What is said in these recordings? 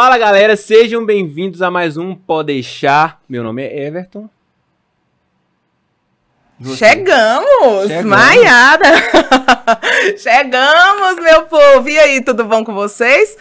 Fala galera, sejam bem-vindos a mais um Pode Deixar. Meu nome é Everton. Você? Chegamos, Chegamos. Maiara! Chegamos, meu povo! E aí, tudo bom com vocês?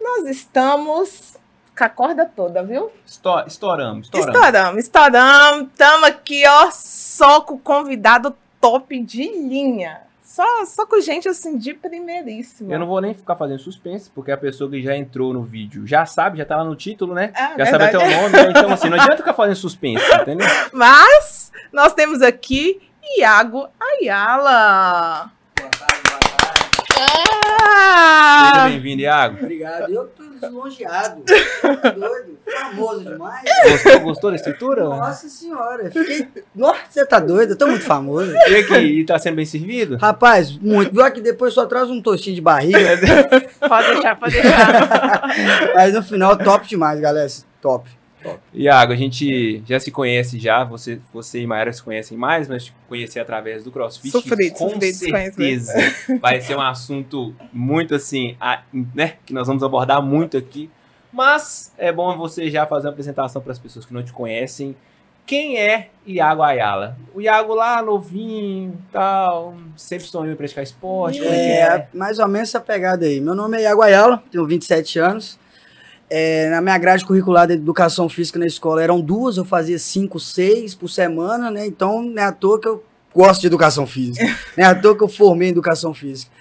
Nós estamos com a corda toda, viu? Esto- estouramos, estouramos. Estouramos, estouramos. Estamos aqui, ó, só com convidado top de linha. Só, só com gente, assim, de primeiríssima. Eu não vou nem ficar fazendo suspense, porque a pessoa que já entrou no vídeo já sabe, já tá lá no título, né? Ah, já sabe até verdade. o nome, né? Então, assim, não adianta ficar fazendo suspense, entendeu? Mas nós temos aqui Iago Ayala. Seja Ah! bem-vindo, Iago. Obrigado. Eu tô lisonjeado. Tá doido. Famoso demais. Gostou, gostou da estrutura? Nossa senhora. Fiquei. Nossa, você tá doido? Eu tô muito famoso. E aqui, e tá sendo bem servido? Rapaz, muito. Viu que depois só traz um tostinho de barriga. Pode deixar, pode deixar. Mas no final, top demais, galera. Top. Iago, a gente já se conhece já, você, você e Mayara se conhecem mais, mas te conheci através do CrossFit. Sofrido, com sofrido, certeza vai ser um assunto muito assim, a- né, que nós vamos abordar muito aqui. Mas é bom você já fazer uma apresentação para as pessoas que não te conhecem. Quem é Iago Ayala? O Iago lá, novinho, tal, sempre sonhou em praticar esporte, como é que É, é? mais ou menos essa pegada aí. Meu nome é Iago Ayala, tenho 27 anos. É, na minha grade curricular de educação física na escola eram duas, eu fazia cinco, seis por semana, né? Então não é à toa que eu gosto de educação física. não é à toa que eu formei em educação física.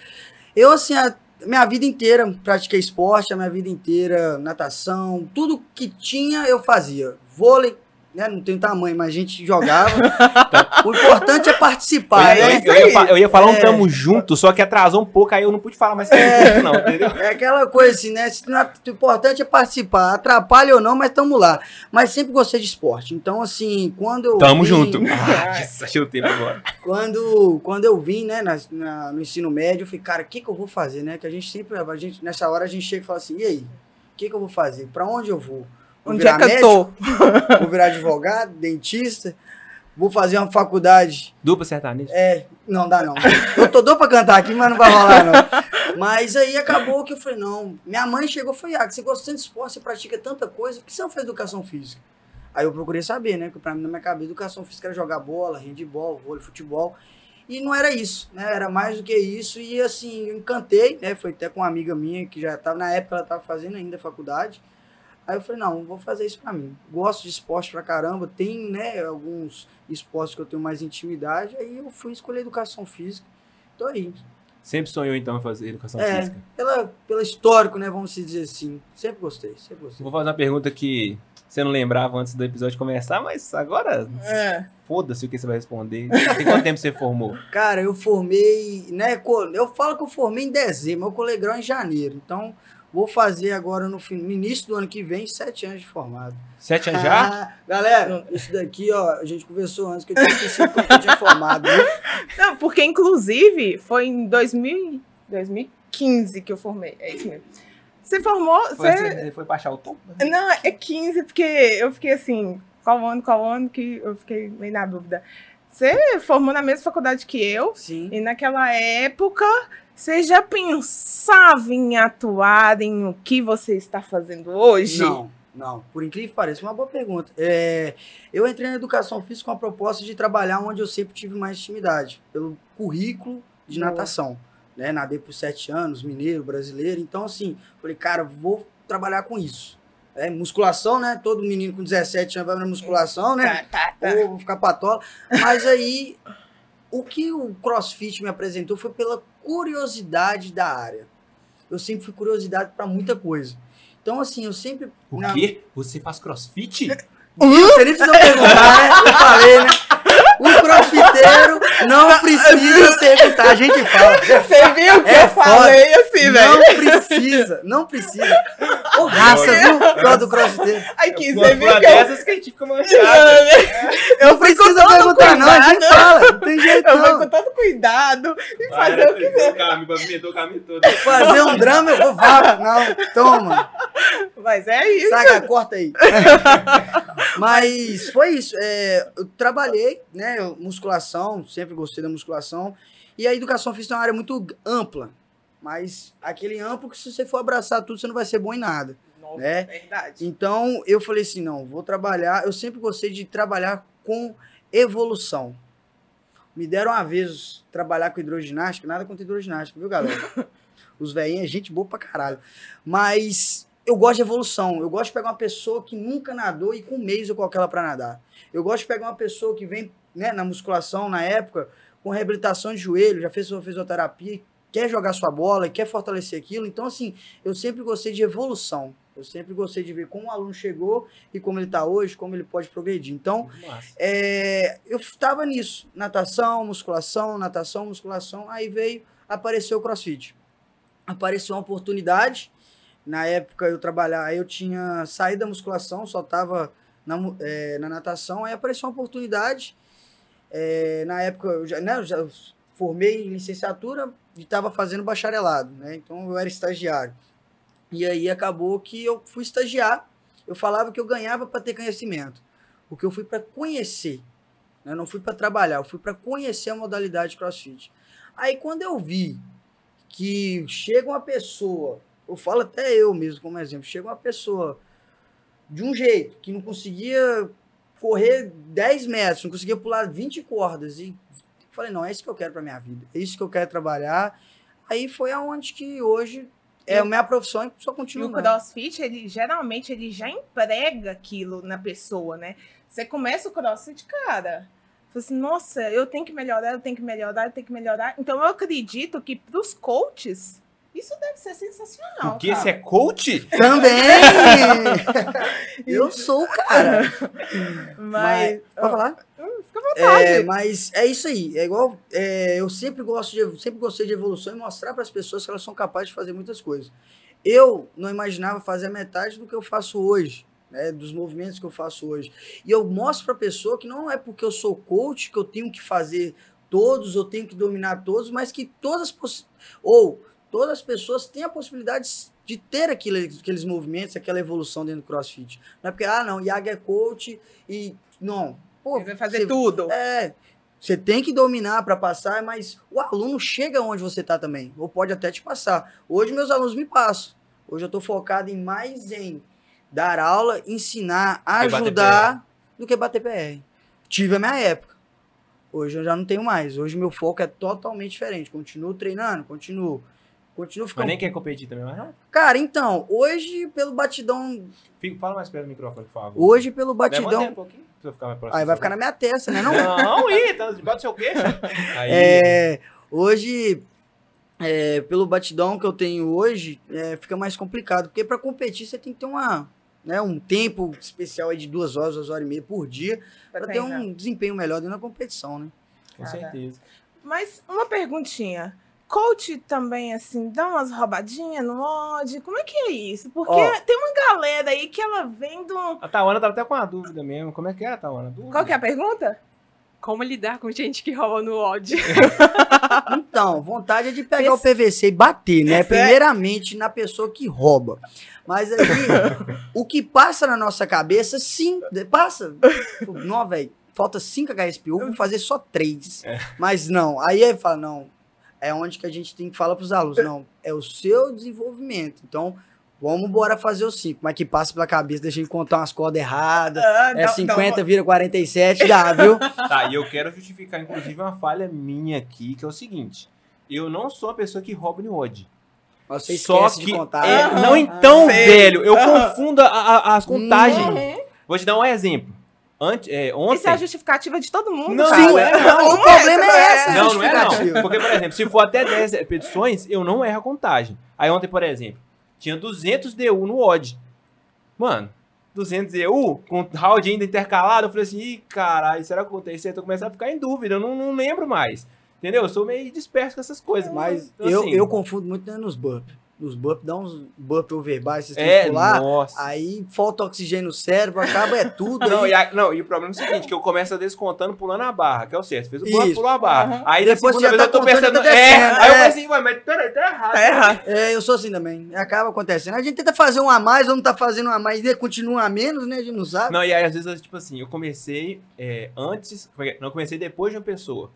Eu, assim, a minha vida inteira pratiquei esporte, a minha vida inteira natação, tudo que tinha eu fazia. Vôlei, né? Não tenho tamanho, mas a gente jogava. o importante é participar, eu, né? eu- eu ia, eu ia falar um É. tamo junto, só que atrasou um pouco, aí eu não pude falar mais tamo junto, não, entendeu? É aquela coisa assim, né? Não- O importante é participar. Atrapalha ou não, mas estamos lá. Mas sempre gostei de esporte. Então, assim, quando eu. Tamo vim- junto. Ah, achei o tempo agora. Quando, quando eu vim, né, na- na- no ensino médio, eu falei, cara, o que, que eu vou fazer, né? Que a gente sempre. A gente, nessa hora a gente chega e fala assim, e aí? O que, que eu vou fazer? Pra onde eu vou? Vou Onde é que eu médico? tô? Vou virar advogado, dentista? Vou fazer uma faculdade Dupla sertaneja. é, não dá não. Eu tô doido pra cantar aqui, mas não vai rolar não. Mas aí acabou que eu falei, não. Minha mãe chegou e falou, ah, você gosta tanto de esporte, você pratica tanta coisa, por que você não faz educação física? Aí eu procurei saber, né? Que pra mim, na minha cabeça, educação física era jogar bola, handball, vôlei, futebol. E não era isso, né? Era mais do que isso. E assim, eu encantei, né? Foi até com uma amiga minha que já tava, na época ela tava fazendo ainda faculdade. Aí eu falei, não, vou fazer isso pra mim. Gosto de esporte pra caramba, tem, né, alguns esportes que eu tenho mais intimidade, aí eu fui escolher educação física. Tô aí. Sempre sonhou, então, em fazer educação É. física. Pela, pelo histórico, né, vamos dizer assim. Sempre gostei, sempre gostei. Vou fazer uma pergunta que você não lembrava antes do episódio começar, mas agora É. foda-se o que você vai responder. Tem quanto tempo você formou? Cara, eu formei, né, eu falo que eu formei em dezembro, mas eu colei grau em janeiro. Então, vou fazer agora no, fim, no início do ano que vem, sete anos de formado. Sete anos já? Ah, galera, isso daqui, ó, a gente conversou antes que eu tinha esquecido que eu tinha formado. Não, porque, inclusive, foi em 2000, 2015 que eu formei. É isso mesmo. Você formou. Foi, Você... foi baixar o tom? Não, é 15, porque eu fiquei assim, qual ano, qual ano, que eu fiquei meio na dúvida. Você formou na mesma faculdade que eu, Sim. e naquela época você já pensava em atuar em o que você está fazendo hoje? Não, não. Por incrível que pareça, uma boa pergunta. É, eu entrei na educação física com a proposta de trabalhar onde eu sempre tive mais intimidade, pelo currículo de Boa. natação. Né? Nadei por sete anos, mineiro, brasileiro. Então, assim, falei, cara, vou trabalhar com isso. É, musculação, né? Todo menino com 17 anos vai na musculação, né? Tá, tá, tá. Ou vou ficar patola. Mas aí, o que o CrossFit me apresentou foi pela curiosidade da área. Eu sempre fui curiosidade para muita coisa. Então, assim, eu sempre. O na- quê? Você faz crossfit? Você nem precisa perguntar, né? Eu falei, né? O não precisa perguntar, a gente fala. Você viu que É eu falei assim, velho? Não precisa, não precisa. Ô, raça, viu? Gosto do crossfiteiro. Aqui, Uma você viu que eu... que a gente fica manchado. Eu precisa todo perguntar, não, a gente fala. Não tem jeito, Eu fui não. com todo cuidado e fazer o que o caminho, o todo. Fazer um drama, eu vou vapo. Não, toma. Mas é isso. Saca, corta aí. Mas foi isso. é, eu trabalhei, né? eu- Musculação, sempre gostei da musculação. E a educação física é uma área muito ampla. Mas aquele amplo que se você for abraçar tudo, você não vai ser bom em nada. novo. Né? Verdade. Então eu falei assim, não, vou trabalhar. Eu sempre gostei de trabalhar com evolução. Me deram uma vez trabalhar com hidroginástica, nada contra hidroginástica, viu, galera? Os velhinhos é gente boa pra caralho. Mas eu gosto de evolução. Eu gosto de pegar uma pessoa que nunca nadou e com um mês eu coloco ela pra nadar. Eu gosto de pegar uma pessoa que vem né, na musculação, na época, com reabilitação de joelho, já fez sua fisioterapia, quer jogar sua bola, quer fortalecer aquilo. Então, assim, eu sempre gostei de evolução. Eu sempre gostei de ver como o aluno chegou e como ele está hoje, como ele pode progredir. Então, é, eu estava nisso. Natação, musculação, natação, musculação. Aí veio, apareceu o crossfit. Apareceu uma oportunidade. Na época eu trabalhava, eu tinha saído da musculação, só estava na, é, na natação. Aí apareceu uma oportunidade. É, na época eu já, né, eu já formei em licenciatura e estava fazendo bacharelado, né? Então eu era estagiário. E aí acabou que eu fui estagiar. Eu falava que eu ganhava para ter conhecimento, porque eu fui para conhecer. né? Eu não fui para trabalhar, eu fui para conhecer a modalidade CrossFit. Aí quando eu vi que chega uma pessoa, eu falo até eu mesmo como exemplo, chega uma pessoa de um jeito que não conseguia correr 10 metros, não conseguia pular 20 cordas e falei, não, é isso que eu quero para minha vida, é isso que eu quero trabalhar. Aí foi aonde que hoje é a minha profissão e só E continuo. o crossfit, ele geralmente ele já emprega aquilo na pessoa, né? Você começa o crossfit, cara. Fala assim, nossa, eu tenho que melhorar, eu tenho que melhorar, eu tenho que melhorar. Então eu acredito que pros coaches, isso deve ser sensacional. Porque cara. esse é coach? Também! eu sou o cara. Mas. Pode falar? Fica à vontade. É, mas é isso aí. É igual. é, eu sempre gosto de, sempre gostei de evolução e mostrar para as pessoas que elas são capazes de fazer muitas coisas. Eu não imaginava fazer a metade do que eu faço hoje, né, dos movimentos que eu faço hoje. E eu mostro para a pessoa que não é porque eu sou coach que eu tenho que fazer todos, eu tenho que dominar todos, mas que todas as ou todas as pessoas têm a possibilidade de ter aquele, aqueles movimentos, aquela evolução dentro do CrossFit. Não é porque ah, não, Iago é coach e não. Pô, Ele vai fazer você- tudo. é, você tem que dominar para passar, mas o aluno chega onde você está também, ou pode até te passar. Hoje meus alunos me passam. Hoje eu estou focado em mais em dar aula, ensinar, bater ajudar do que bater PR. Tive a minha época. Hoje eu já não tenho mais. Hoje meu foco é totalmente diferente. Continuo treinando, continuo. Continuo Mas ficando. nem quer competir também, mas não. Cara, então, hoje pelo batidão. Fica- fala mais perto do microfone, por favor. Hoje pelo Levanta aí batidão. um pouquinho, ficar mais próximo. Aí vai ficar na minha testa, né? Não? Não, ih, tá debaixo do seu queixo. Aí, É, hoje, é, pelo batidão que eu tenho hoje, é, fica mais complicado. Porque para competir você tem que ter uma, né, um tempo especial aí de duas horas, duas horas e meia por dia, pra para ter um desempenho melhor dentro da competição, né? com certeza. Mas uma perguntinha. Coach também, assim, dá umas roubadinhas no odd? Como é que é isso? Porque Ó. tem uma galera aí que ela vem do. A Tawana tava até com uma dúvida mesmo. Como é que é, Tawana? Dúvida? Qual que é a pergunta? Como lidar com gente que rouba no odd? Então, vontade é de pegar o PVC e bater, né? Primeiramente na pessoa que rouba. Mas aí, o que passa na nossa cabeça, sim, de- passa. Não, velho, falta 5 HSPU, vou fazer só 3. É. Mas não, aí ele fala, não, é onde que a gente tem que falar pros alunos, não, é o seu desenvolvimento. Então, vamos embora fazer os 5. Mas que passa pela cabeça, deixa eu contar umas cordas erradas. Ah, É não, 50, vira 47, dá, viu? Tá, e eu quero justificar, inclusive, uma falha minha aqui, que é o seguinte. Eu não sou uma pessoa que rouba no odd. Mas Você Só esquece que. de contar. é, não, então, Sei. velho, eu Aham. confundo a- a- as contagens. Uhum. Vou te dar um exemplo. Ante, é, ontem. Isso é a justificativa de todo mundo. Não, não é, não. o Não problema é essa, Não, não é não. Porque, por exemplo, se for até 10 repetições, eu não erro a contagem. Aí ontem, por exemplo, tinha 200 DU no odd. Mano, 200 DU, com round ainda intercalado, eu falei assim, ih, caralho, será que aconteceu? Eu tô começando a ficar em dúvida, eu não, não lembro mais. Entendeu? Eu sou meio disperso com essas coisas. Mas Então, eu, assim, eu confundo muito né, nos burp. Nos burp, dá uns burp overbars, vocês têm É, que pular. nossa. Aí falta oxigênio no cérebro, acaba é tudo. Não aí, e, a- não, e o problema é o seguinte, que eu começo a descontando pulando a barra, que é o certo. Fez o bump, pulou a barra. Aham. Aí Depois segunda você já vez tá eu tô pensando... tá é, descendo, aí eu é. falei assim, ué, mas peraí, tá errado. Tá errado. É, eu sou assim também. Acaba acontecendo. A gente tenta fazer um a mais, ou não tá fazendo um a mais, e continua um a menos, né? A gente não sabe. Não, e aí às vezes, tipo assim, eu comecei é, antes, é é? não, eu comecei depois de uma pessoa.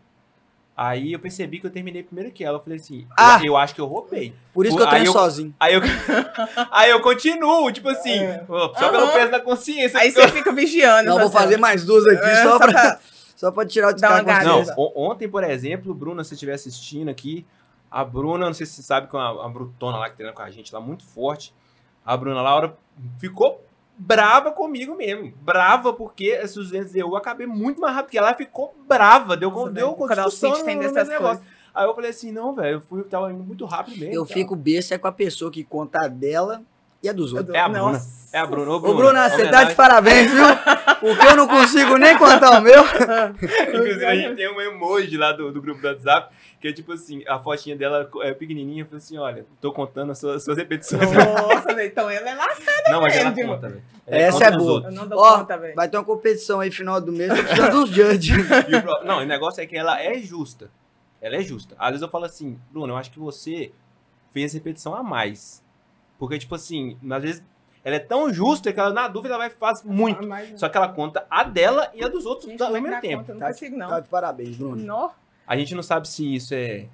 Aí eu percebi que eu terminei primeiro que ela. Eu falei assim, Ah! eu, eu acho que eu roubei. Por isso que eu Aí treino eu- sozinho. Aí eu, aí eu continuo, tipo assim, É. só pelo Aham. peso da consciência. Aí você fica vigiando. Não, vou assim, fazer mais duas aqui É, só, só pra, só pra tirar o uma descargo. Não, ontem, por exemplo, Bruna, se você estiver assistindo aqui, a Bruna, não sei se você sabe, com a, a Brutona lá que treina com a gente lá, muito forte. A Bruna Laura ficou brava comigo mesmo. Brava porque esses 200 eu acabei muito mais rápido que ela. Ficou brava, deu, Nossa, deu o discussão crossfit tem no, no dessas negócio. Aí eu falei assim, não, velho, eu fui, tava indo muito rápido mesmo. Eu tal. fico besta com a pessoa que conta a dela e a dos outros. É a Bruna. Nossa. É a Bruna. Ô, Ô, Bruna, você tá de parabéns, viu? Porque eu não consigo nem contar o meu. Inclusive, a gente tem um emoji lá do, do grupo do WhatsApp, que é tipo assim, a fotinha dela é pequenininha, eu falei assim, olha, tô contando as suas, suas repetições. Nossa, então ela é lascada. Não, mas ela mesmo. conta, velho. Essa conta é boa. Eu não dou Ó, conta, velho. vai ter uma competição aí final do mês, precisando dos judges. Pro- Não, o negócio é que ela é justa. Ela é justa. Às vezes eu falo assim, Bruno, eu acho que você fez repetição a mais. Porque, tipo assim, às vezes ela é tão justa que ela, na dúvida, ela vai fazer muito. Ah, mas- Só que ela conta a dela e a dos outros Gente, ao mesmo tempo. conta? Não Tá, consigo, não. tá de parabéns, Bruno. A gente não sabe se isso é,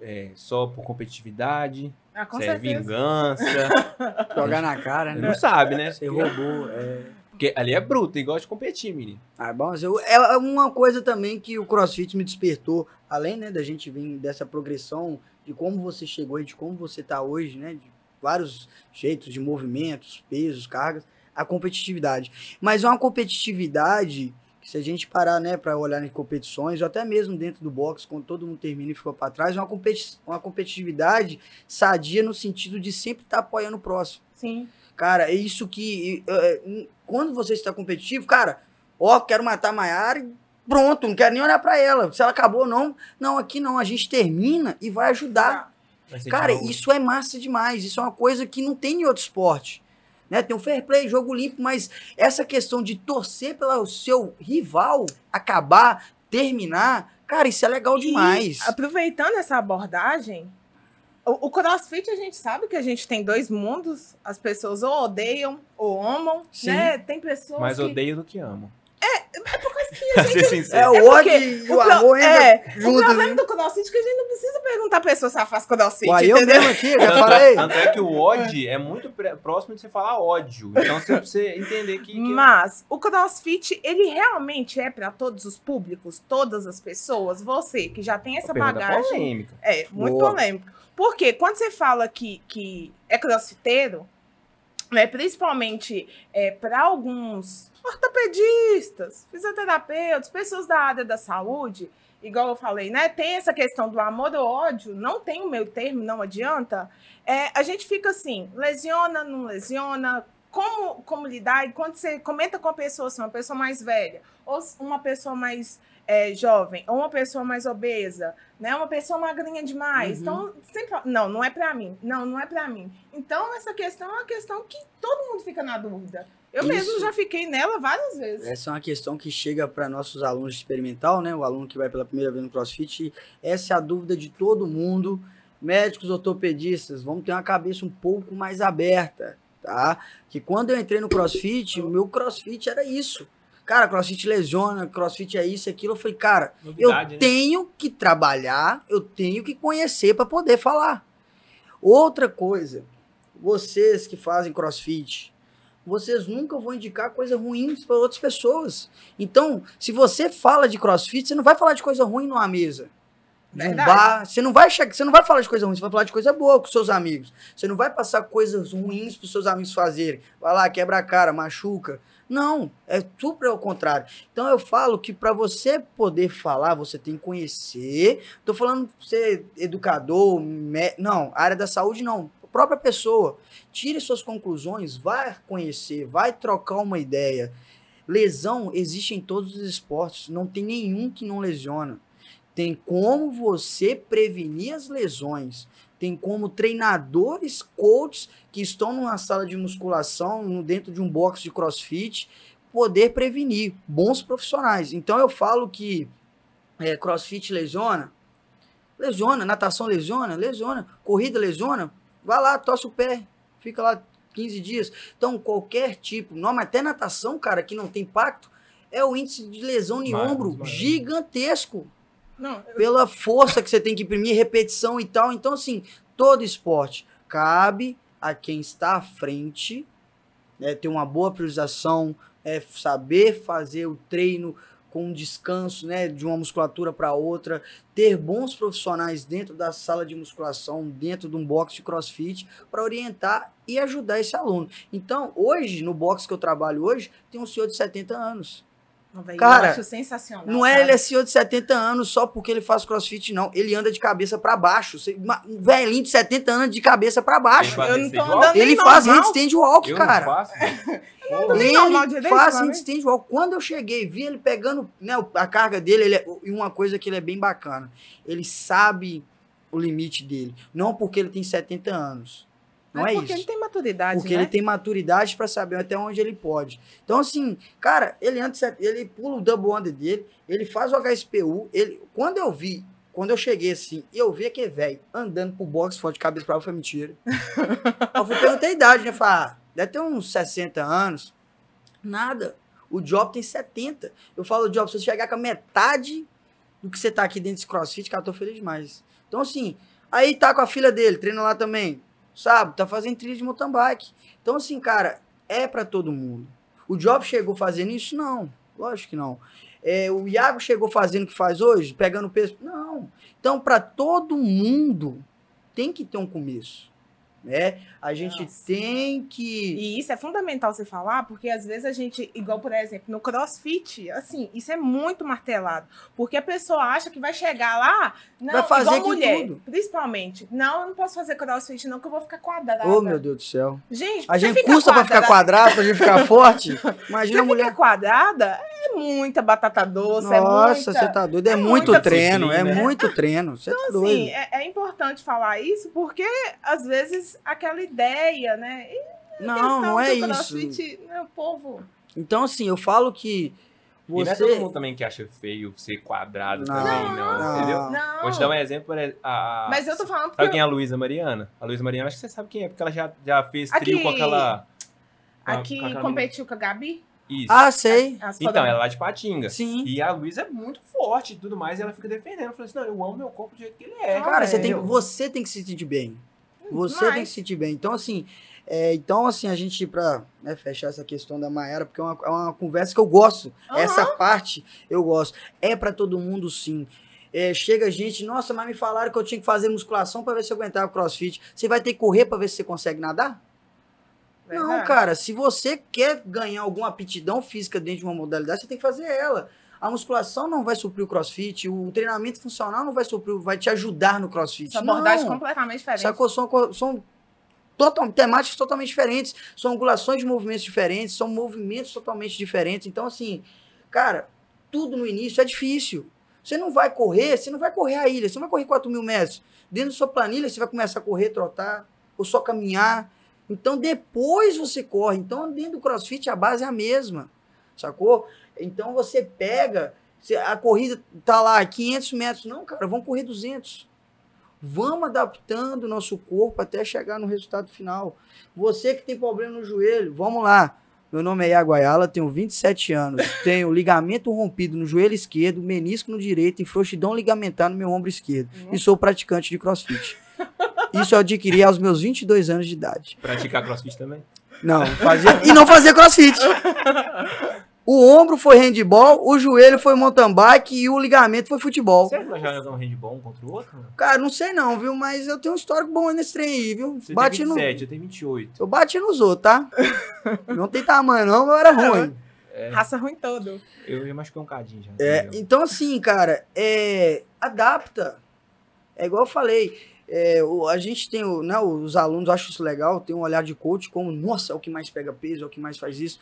é só por competitividade, Ah, é vingança. Jogar na cara, né? não sabe, né? Você roubou. É. Porque ali é bruto e gosta de competir, menino. Ah, bom, mas eu- é uma coisa também que o CrossFit me despertou, além né, da gente vir dessa progressão de como você chegou e de como você tá hoje, né? De vários jeitos de movimentos, pesos, cargas, a competitividade. Mas é uma competitividade que se a gente parar, né, para olhar em competições, ou até mesmo dentro do boxe, quando todo mundo termina e ficou para trás, é uma, competi uma competitividade sadia no sentido de sempre estar apoiando o próximo. Sim. Cara, é isso que. é, é, quando você está competitivo, cara, ó, quero matar a Maiara e pronto, não quero nem olhar pra ela. Se ela acabou ou não. Não, aqui não, a gente termina e vai ajudar. Cara, isso é massa demais. Isso é uma coisa que não tem em outro esporte. Né? Tem um fair play, jogo limpo, mas essa questão de torcer pelo seu rival acabar, terminar, cara, isso é legal demais. E, aproveitando essa abordagem, o, o CrossFit a gente sabe que a gente tem dois mundos. As pessoas ou odeiam ou amam, Sim. né? Tem pessoas Mais que... odeio do que amo. É porque Pra ser É sincero. o É ódio e o o pro- amor ainda é, O juntos. problema né? do CrossFit é que a gente não precisa perguntar a pessoa se ela faz CrossFit, Uai, eu entendeu? mesmo aqui, eu já Tanto, falei. tanto é que o ódio é muito próximo de você falar ódio. Então você precisa entender que. que- Mas o CrossFit, ele realmente é para todos os públicos, todas as pessoas. Você que já tem essa bagagem. polêmica. É, muito Boa. polêmico. Porque quando você fala que, que é crossfiteiro, né, principalmente é, para alguns ortopedistas, fisioterapeutas, pessoas da área da saúde, igual eu falei, né? Tem essa questão do amor ou ódio, não tem o meu termo, não adianta. É, a gente fica assim, lesiona, não lesiona, como, como lidar? E quando você comenta com a pessoa, assim, uma pessoa mais velha, ou uma pessoa mais é, jovem, ou uma pessoa mais obesa, né? Uma pessoa magrinha demais. Uhum. Então, sempre fala, não, não é pra mim. Não, não é pra mim. Então, essa questão é uma questão que todo mundo fica na dúvida. Eu mesmo Isso. já fiquei nela várias vezes. Essa é uma questão que chega para nossos alunos experimental, né? O aluno que vai pela primeira vez no CrossFit. Essa é a dúvida de todo mundo. Médicos, ortopedistas, vamos ter uma cabeça um pouco mais aberta, tá? Que quando eu entrei no CrossFit, o meu CrossFit era isso. Cara, CrossFit lesiona, CrossFit é isso, aquilo. Eu falei, cara, eu Novidade, né? tenho que trabalhar, eu tenho que conhecer para poder falar. Outra coisa, vocês que fazem CrossFit, vocês nunca vão indicar coisa ruim para outras pessoas. Então, se você fala de CrossFit, você não vai falar de coisa ruim numa mesa. De um bar, você não vai chegar, você não vai falar de coisa ruim, você vai falar de coisa boa com seus amigos. Você não vai passar coisas ruins para seus amigos fazerem. Vai lá, quebra a cara, machuca. Não, é super ao contrário. Então eu falo que para você poder falar, você tem que conhecer. Tô falando ser educador, mé- não, área da saúde não, a própria pessoa. Tire suas conclusões, vai conhecer, vai trocar uma ideia. Lesão existe em todos os esportes, não tem nenhum que não lesiona. Tem como você prevenir as lesões. Tem como treinadores, coaches que estão numa sala de musculação, dentro de um box de crossfit, poder prevenir. Bons profissionais. Então eu falo que é, crossfit lesiona. Lesiona. Natação lesiona? Lesiona. Corrida lesiona? Vai lá, torce o pé. Fica lá 15 dias. Então, qualquer tipo, não, mas até natação, cara, que não tem impacto, é o índice de lesão em Maior, ombro gigantesco. Não, pela força que você tem que imprimir, repetição e tal. Então, assim, todo esporte cabe a quem está à frente, né, ter uma boa priorização, é, saber fazer o treino com descanso, né, de uma musculatura para outra, ter bons profissionais dentro da sala de musculação, dentro de um box de CrossFit, para orientar e ajudar esse aluno. Então, hoje, no box que eu trabalho hoje, tem um senhor de 70 anos. Não, velho, Cara, eu acho sensacional. Não é ele é senhor de 70 anos só porque ele faz crossfit, não. Ele anda de cabeça pra baixo. Um velhinho de 70 anos de cabeça pra baixo. Ele Eu não faz tô andando Ele faz handstand walk, Eu cara. não faço. nem normal Ele direito, faz handstand walk. Quando eu cheguei, vi ele pegando né, a carga dele, ele é- e uma coisa que ele é bem bacana. Ele sabe o limite dele. Não porque ele tem 70 anos. Não é, porque isso. ele tem maturidade, Porque né? ele tem maturidade pra saber até onde ele pode. Então, assim, cara, ele antes ele pula o double under dele, ele faz o HSPU. Ele, quando eu vi, quando eu cheguei assim, eu vi aquele velho andando pro box forte de cabeça pra foi mentira. eu fui perguntar a idade, né? Falei, ah, deve ter uns 60 anos. Nada. O Job tem 70. Eu falo, Job, se você chegar com a metade do que você tá aqui dentro desse crossfit, cara, eu tô feliz demais. Então, assim, aí tá com a filha dele, treina lá também sabe? Tá fazendo trilha de mountain bike. Então, assim, cara, é pra todo mundo. O Job chegou fazendo isso? Não. Lógico que não. É, o Iago chegou fazendo o que faz hoje, pegando peso? Não. Então, pra todo mundo, tem que ter um começo. Né? A gente Nossa. tem que. E isso é fundamental você falar, porque às vezes a gente, igual por exemplo, no crossfit, assim, isso é muito martelado. Porque a pessoa acha que vai chegar lá, não, Vai fazer igual mulher, tudo. principalmente. Não, eu não posso fazer crossfit, não, que eu vou ficar quadrada. Oh, meu Deus do céu. Gente, A gente custa pra ficar quadrada- quadrado, pra gente ficar forte. Imagina Você a mulher. quadrada, é muita batata doce, é Nossa, muita... você tá doido. É, é muito treino, é disciplina. muito treino. Você tá Então, doido. assim, é, é importante falar isso, porque às vezes aquela ideia, né? E a Não, não é isso. né, o povo. Então, assim, eu falo que E não é você. todo mundo também que acha feio ser quadrado Não, também, não, não. entendeu? Não. Vou te dar um exemplo. exemplo, A, a- Mas eu tô falando porque Sabe quem é a Luísa Mariana? A Luísa Mariana, acho que você sabe quem é, porque ela já, já fez trio Aqui- com aquela... com a- aqui com aquela competiu com a Gabi. Isso. Ah, sei. as então, foda- ela é lá de Patinga. Sim. E a Luísa é muito forte e tudo mais, e ela fica defendendo. Falei assim, não, eu amo meu corpo do jeito que ele é. Cara, você tem, entendeu? você tem que se sentir bem. Você Demais. tem que se sentir bem. Então, assim, é, então, assim, a gente, pra né, fechar essa questão da Maera, porque é uma, é uma conversa que eu gosto. Aham. Essa parte eu gosto. É pra todo mundo, sim. É, chega gente, nossa, mas me falaram que eu tinha que fazer musculação pra ver se eu aguentava o crossfit. Você vai ter que correr pra ver se você consegue nadar? Não, Verdade. cara, se você quer ganhar alguma aptidão física dentro de uma modalidade, você tem que fazer ela. A musculação não vai suprir o crossfit, o treinamento funcional não vai suprir, vai te ajudar no crossfit. Essa abordagem não. completamente diferente. Sacou? São, são total, temáticas totalmente diferentes, são angulações de movimentos diferentes, são movimentos totalmente diferentes. Então, assim, cara, tudo no início é difícil. Você não vai correr, você não vai correr a ilha, você não vai correr 4 mil metros. Dentro da sua planilha, você vai começar a correr, trotar, ou só caminhar. Então, depois você corre. Então, dentro do crossfit, a base é a mesma. Sacou? Então, você pega, a corrida tá lá, 500 metros. Não, cara, vamos correr 200. Vamos adaptando o nosso corpo até chegar no resultado final. Você que tem problema no joelho, vamos lá. Meu nome é Iago Ayala, tenho 27 anos. Tenho ligamento rompido no joelho esquerdo, menisco no direito e frouxidão ligamentar no meu ombro esquerdo. E sou praticante de crossfit. Isso eu adquiri aos meus 22 anos de idade. Praticar crossfit também? Não, fazia... e não fazia crossfit. O ombro foi handball, o joelho foi mountain bike e o ligamento foi futebol. Será que nós já jogamos handball um contra o outro? Cara, não sei não, viu? Mas eu tenho um histórico bom aí nesse trem aí, viu? Você bati tem no... 27, eu tenho 28. Eu bati nos outros, tá? não tem tamanho não, mas era ruim. Raça ruim todo. Eu já machuquei um cadinho já. É, então, assim, cara, é, adapta. É igual eu falei, é, o- a gente tem, o, né, os alunos acham isso legal, tem um olhar de coach como, nossa, é o que mais pega peso, é o que mais faz isso.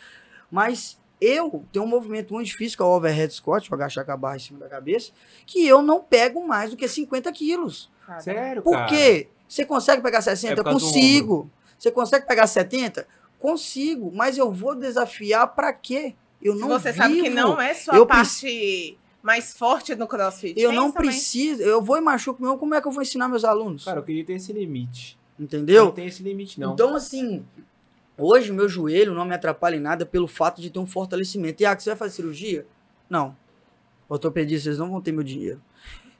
Mas eu tenho um movimento muito difícil, que é o overhead squat, o agachar com a barra em cima da cabeça, que eu não pego mais do que 50 quilos. cara. Sério, Por cara? quê? Você consegue pegar É 60? por causa do Consigo. Você consegue pegar 70? Consigo. Mas eu vou desafiar pra quê? Eu Se não você sabe que vivo. não é sua Eu parte mais forte no crossfit. Eu Tem não também. preciso. Eu vou e machuco meu. Como é que eu vou ensinar meus alunos? Cara, eu queria ter esse limite. Eu Entendeu? não tenho esse limite, não. Então, assim, hoje o meu joelho não me atrapalha em nada pelo fato de ter um fortalecimento. E ah, você vai fazer cirurgia? Não. Ortopedistas não vão ter meu dinheiro.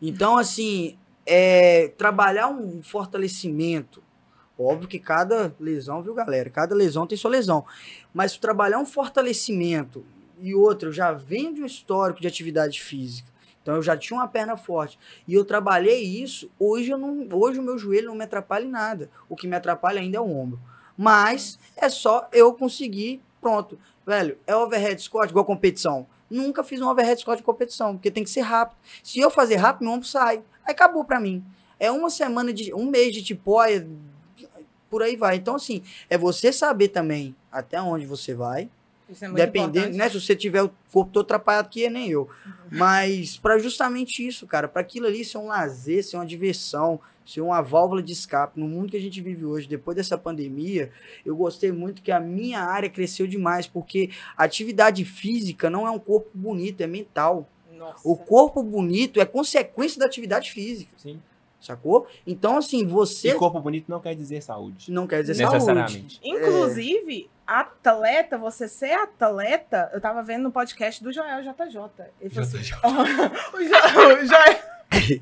Então, assim, é, trabalhar um fortalecimento. Óbvio que cada lesão, viu, galera? Cada lesão tem sua lesão. Mas trabalhar um fortalecimento e outro, eu já venho de um histórico de atividade física. Então eu já tinha uma perna forte. E eu trabalhei isso. Hoje, eu não, hoje o meu joelho não me atrapalha em nada. O que me atrapalha ainda é o ombro. Mas é só eu conseguir, pronto. Velho, é overhead squat igual competição. Nunca fiz um overhead squat de competição, porque tem que ser rápido. Se eu fazer rápido, meu ombro sai. Aí acabou pra mim. É uma semana de. um mês de tipóia, por aí vai. Então, assim, é você saber também até onde você vai. Isso é muito Dependendo, importante. né? Se você tiver o corpo todo atrapalhado que é nem eu. Mas para justamente isso, cara, para aquilo ali ser um lazer, ser uma diversão, ser uma válvula de escape no mundo que a gente vive hoje, depois dessa pandemia, eu gostei muito que a minha área cresceu demais, porque a atividade física não é um corpo bonito, é mental. Nossa. O corpo bonito é consequência da atividade física, Sim. Sacou? Então, assim, você E corpo bonito não quer dizer saúde. não quer dizer saúde. Necessariamente. Inclusive, atleta, você ser atleta, eu tava vendo no podcast do Joel JJ. Ele falou assim, o, Jo- o Joel.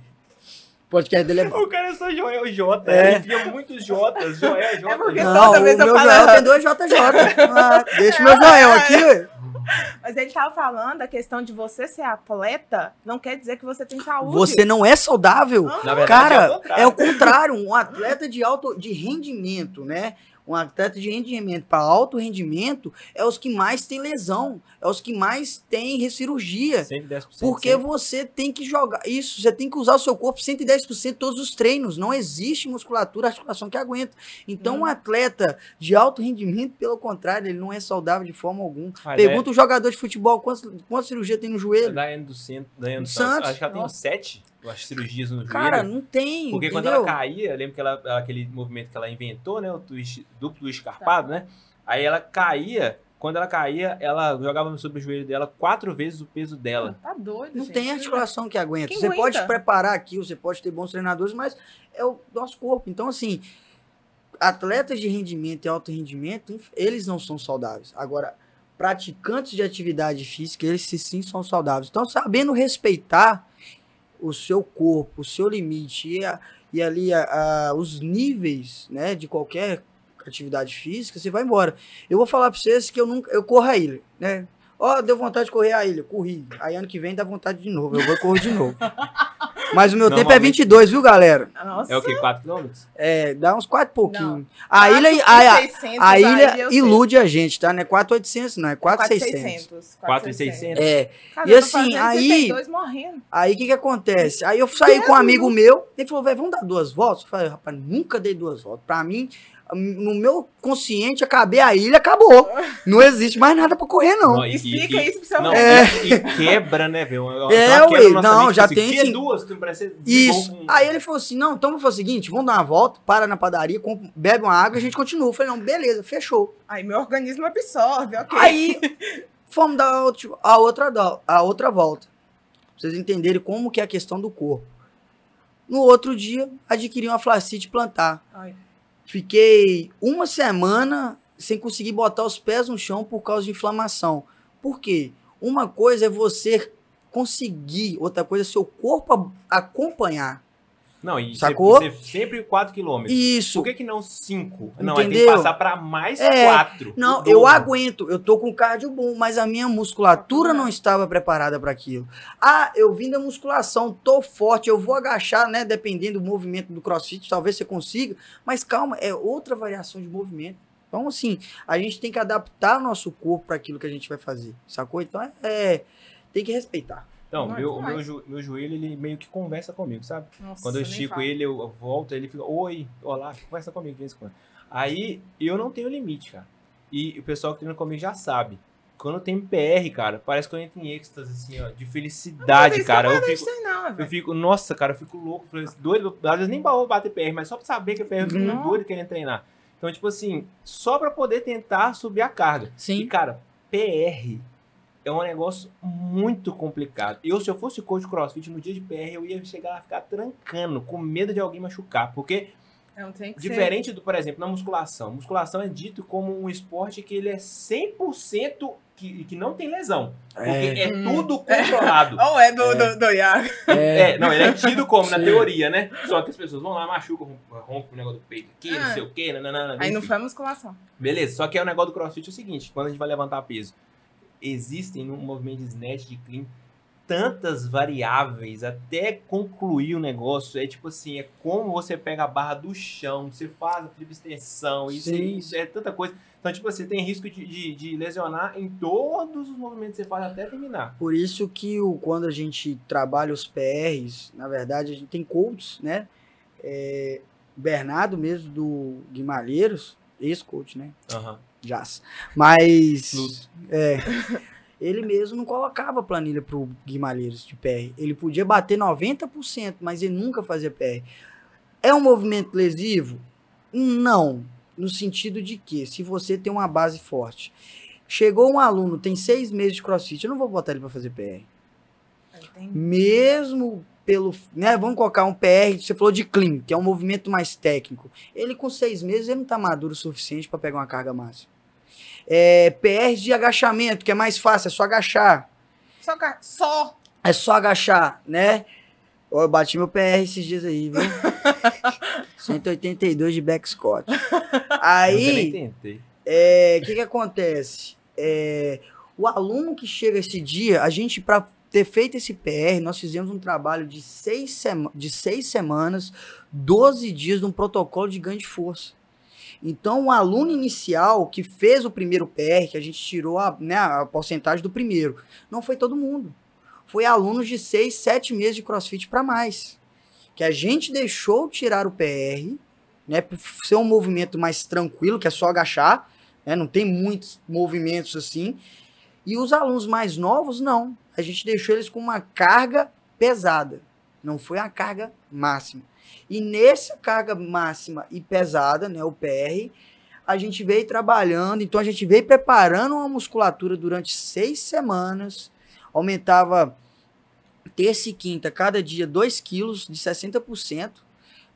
Podcast dele é bom. O cara é só Joel J. É. Ele via muitos Jotas. Joel J. É porque- toda Não, o vez eu meu falo- Joel tem dois JJ. Ah, deixa o meu Joel aqui, ué. Mas ele tava falando a questão de você ser atleta, não quer dizer que você tem saúde. Você não é saudável. Na verdade, Cara, é o contrário. é o contrário. Um atleta de alto de rendimento, né? Um atleta de rendimento para alto rendimento é os que mais tem lesão, é os que mais tem cirurgia. 110%. Porque sempre. você tem que jogar isso, você tem que usar o seu corpo 110% todos os treinos. Não existe musculatura, articulação que aguenta. Então, Hum. um atleta de alto rendimento, pelo contrário, ele não é saudável de forma alguma. Pergunta o jogador de futebol quantas, quantas cirurgias tem no da- joelho. Daiane do Centro. Daiane do Santos. Santos. Acho que ela tem uns Nossa. sete acho, cirurgias no Cara, joelho. não tem. Porque quando entendeu? ela caía, eu lembro que ela, aquele movimento que ela inventou, né? O twist, duplo escarpado, né? Aí ela caía, quando ela caía, ela jogava sobre o joelho dela quatro vezes o peso dela. Tá doido, Não gente. tem articulação que aguenta. Quem você aguenta? pode preparar aquilo, você pode ter bons treinadores, mas é o nosso corpo. Então, assim, atletas de rendimento e alto rendimento, eles não são saudáveis. Agora, praticantes de atividade física, eles sim são saudáveis. Então, sabendo respeitar o seu corpo, o seu limite e, a- e ali a- a- os níveis né, de qualquer atividade física, você vai embora. Eu vou falar pra vocês que eu nunca. Eu corro a ilha, né? Ó, deu vontade de correr a ilha, corri. Aí ano que vem dá vontade de novo, eu vou correr de novo. Mas o meu tempo é Normalmente- 22, viu, galera? Nossa. É o quê? 4 quilômetros? É, dá uns 4 e pouquinho. A ilha, a, a, 4.600, a ilha eu sei. ilude a gente, tá? Não é 4,800, não, é 4,600. 4.600. 4.600. É, Cara, E assim, aí- 32 morrendo. aí o que que acontece? Aí eu saí com um amigo meu, ele falou, velho, vamos dar duas voltas? Eu falei, rapaz, nunca dei duas voltas. Pra mim, no meu consciente, acabei a ilha, acabou. Não existe mais nada pra correr, não. Não, e- Explica e- isso pro seu Não, médico. e, e quebra, né, velho? Uma- É, ué, não, mente, já assim, tem que é sim. duas, tu parece Isso. um- Aí ele falou assim: não, então vamos fazer o seguinte: vamos dar uma volta, para na padaria, compra- bebe uma água e a gente continua. Eu falei, não, beleza, fechou. Aí meu organismo absorve, ok. Aí fomos dar a outra- a outra, a outra volta. Pra vocês entenderem como que é a questão do corpo. No outro dia, adquiri uma flacite plantar. Ai. Fiquei uma semana sem conseguir botar os pés no chão por causa de inflamação. Por quê? Uma coisa é você conseguir, outra coisa é seu corpo acompanhar. Não, e Sacou? Você, você sempre 4 quilômetros. Isso. Por que, que não 5? Não, tem que passar pra mais É, 4. Não, eu aguento, eu tô com cardio bom, mas a minha musculatura não estava preparada para aquilo. Ah, eu vim da musculação, tô forte, eu vou agachar, né, dependendo do movimento do CrossFit, talvez você consiga, mas calma, é outra variação de movimento. Então, assim, a gente tem que adaptar o nosso corpo para aquilo que a gente vai fazer, sacou? Então, é, é- tem que respeitar. Não, Não é meu, meu, jo- meu joelho, ele meio que conversa comigo, sabe? Nossa, Quando eu estico ele, eu volto, ele fica, oi, olá, conversa comigo. Aí, eu não tenho limite, cara. E o pessoal que treina comigo já sabe. Quando tem PR, cara, parece que eu entro em êxtase, assim, ó, de felicidade, Mas cara. Eu fico, não, eu fico, nossa, cara, eu fico louco, doido, às vezes nem vou bater PR, mas só pra saber que é PR, eu fico Uhum. doido querendo treinar. Então, tipo assim, só pra poder tentar subir a carga. E, Sim. cara, PR é um negócio muito complicado. Eu, se eu fosse coach de crossfit, no dia de PR, eu ia chegar lá e ficar trancando, com medo de alguém machucar. Porque, Não tem que ser. diferente do, por exemplo, na musculação. Musculação é dito como um esporte que ele é 100% que, que não tem lesão. Porque É. é, Hum. tudo controlado. Ou é do, do, do Iago. É, É, não, ele é tido como na Sim. teoria, né? Só que as pessoas vão lá, machucam, rompem o negócio do peito aqui, não Ah. sei o quê, nananana, Aí não foi musculação. Beleza, só que é o negócio do crossfit é o seguinte: quando a gente vai levantar peso, existem no movimento de snatch, de clean, tantas variáveis até concluir o negócio. É tipo assim: é como você pega a barra do chão, você faz a tribo extensão, isso, isso é tanta coisa. Então, tipo assim, tem risco de, de, de lesionar em todos os movimentos que você faz até terminar. Por isso que o, quando a gente trabalha os PRs, na verdade, a gente tem coaches, né? É, Bernardo mesmo do Guimarães, ex-coach, né? Aham. Jazz. Mas é, ele mesmo não colocava planilha pro Guimarães de PR. Ele podia bater 90%, mas ele nunca fazia PR. É um movimento lesivo? Não. No sentido de que, se você tem uma base forte, chegou um aluno, tem seis meses de crossfit, eu não vou botar ele para fazer PR. Entendi. Mesmo pelo. Né, vamos colocar um PR, você falou de clean, que é um movimento mais técnico. Ele com seis meses, ele não tá maduro o suficiente para pegar uma carga máxima. É, PR de agachamento, que é mais fácil, é só agachar. Só, só. É só agachar, né? Eu bati meu PR esses dias aí, viu? 182 de back Scott. Aí, tentei. é, o que que acontece? É, o aluno que chega esse dia, a gente, para ter feito esse PR, nós fizemos um trabalho de seis, sema- de seis semanas, 12 dias de um protocolo de ganho de força. Então, o aluno inicial que fez o primeiro PR, que a gente tirou a, né, a porcentagem do primeiro, não foi todo mundo. Foi alunos de seis, sete meses de crossfit para mais. Que a gente deixou tirar o PR, né, ser um movimento mais tranquilo, que é só agachar, né, não tem muitos movimentos assim. E os alunos mais novos, não. A gente deixou eles com uma carga pesada. Não foi a carga máxima. E nessa carga máxima e pesada, né, o PR, a gente veio trabalhando, então a gente veio preparando uma musculatura durante seis semanas, aumentava terça e quinta, cada dia 2 quilos de 60%,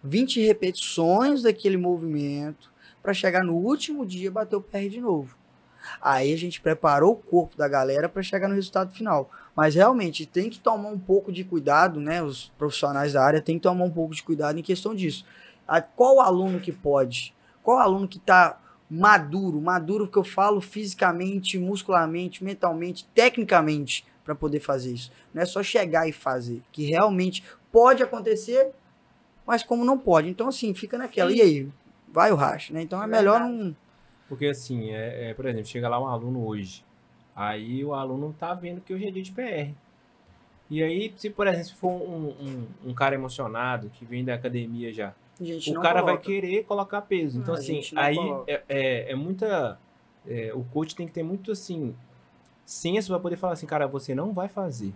20 repetições daquele movimento, para chegar no último dia bater o PR de novo. Aí a gente preparou o corpo da galera para chegar no resultado final. Mas realmente tem que tomar um pouco de cuidado, né? Os profissionais da área têm que tomar um pouco de cuidado em questão disso. A- Qual aluno que pode? Qual aluno que está maduro? Maduro que eu falo fisicamente, muscularmente, mentalmente, tecnicamente para poder fazer isso. Não é só chegar e fazer, que realmente pode acontecer, mas como não pode. Então assim, fica naquela. E aí? Vai o racha, né? Então é melhor não Porque assim, é, é, por exemplo, chega lá um aluno hoje. Aí o aluno tá vendo que hoje é dia de PR. E aí, se por exemplo, se for um, um, um cara emocionado que vem da academia já, o não cara vai coloca. querer colocar peso. Então, Ah, a assim, não aí é, é, é muita. é, o coach tem que ter muito assim. Senso pra poder falar assim, cara, você não vai fazer.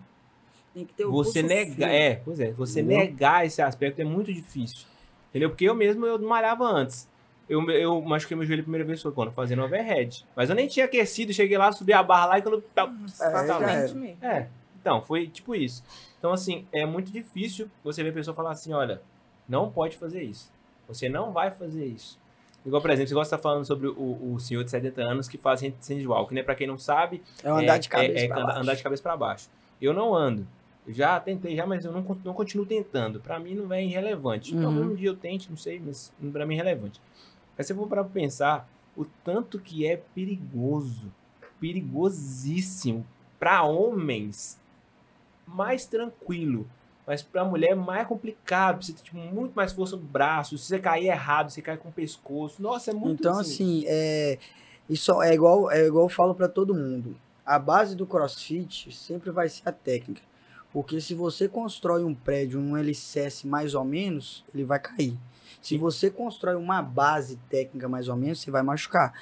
Tem que ter o Você negar. É, pois é, você Entendeu? negar esse aspecto é muito difícil. Entendeu? Porque eu mesmo eu malhava antes. Eu, eu machuquei meu joelho a primeira vez foi quando? Fazendo overhead. Mas eu nem tinha aquecido, cheguei lá, subi a barra lá e quando. tá- É, tá- mesmo. é, então, foi tipo isso. Então, assim, é muito difícil você ver a pessoa falar assim, olha, não pode fazer isso. Você não vai fazer isso. Igual, por exemplo, você gosta de estar falando sobre o, o senhor de 70 anos que faz handwalk, né? Pra quem não sabe, É andar de cabeça é, pra andar- baixo. andar de cabeça para baixo. Eu não ando. Eu já tentei já, mas eu não, não continuo tentando. Pra mim não é irrelevante. Uhum. Talvez um dia eu tente, não sei, mas pra mim é relevante. Mas se eu for para pensar, o tanto que é perigoso, perigosíssimo para homens, mais tranquilo. Mas pra mulher é mais complicado, precisa ter tipo, muito mais força no braço. Se você cair errado, você cai com o pescoço. Nossa, é muito Então, assim, é, isso é igual, é igual eu falo pra todo mundo. A base do crossfit sempre vai ser a técnica. Porque se você constrói um prédio, um alicerce mais ou menos, ele vai cair. Se você constrói uma base técnica mais ou menos, você vai machucar.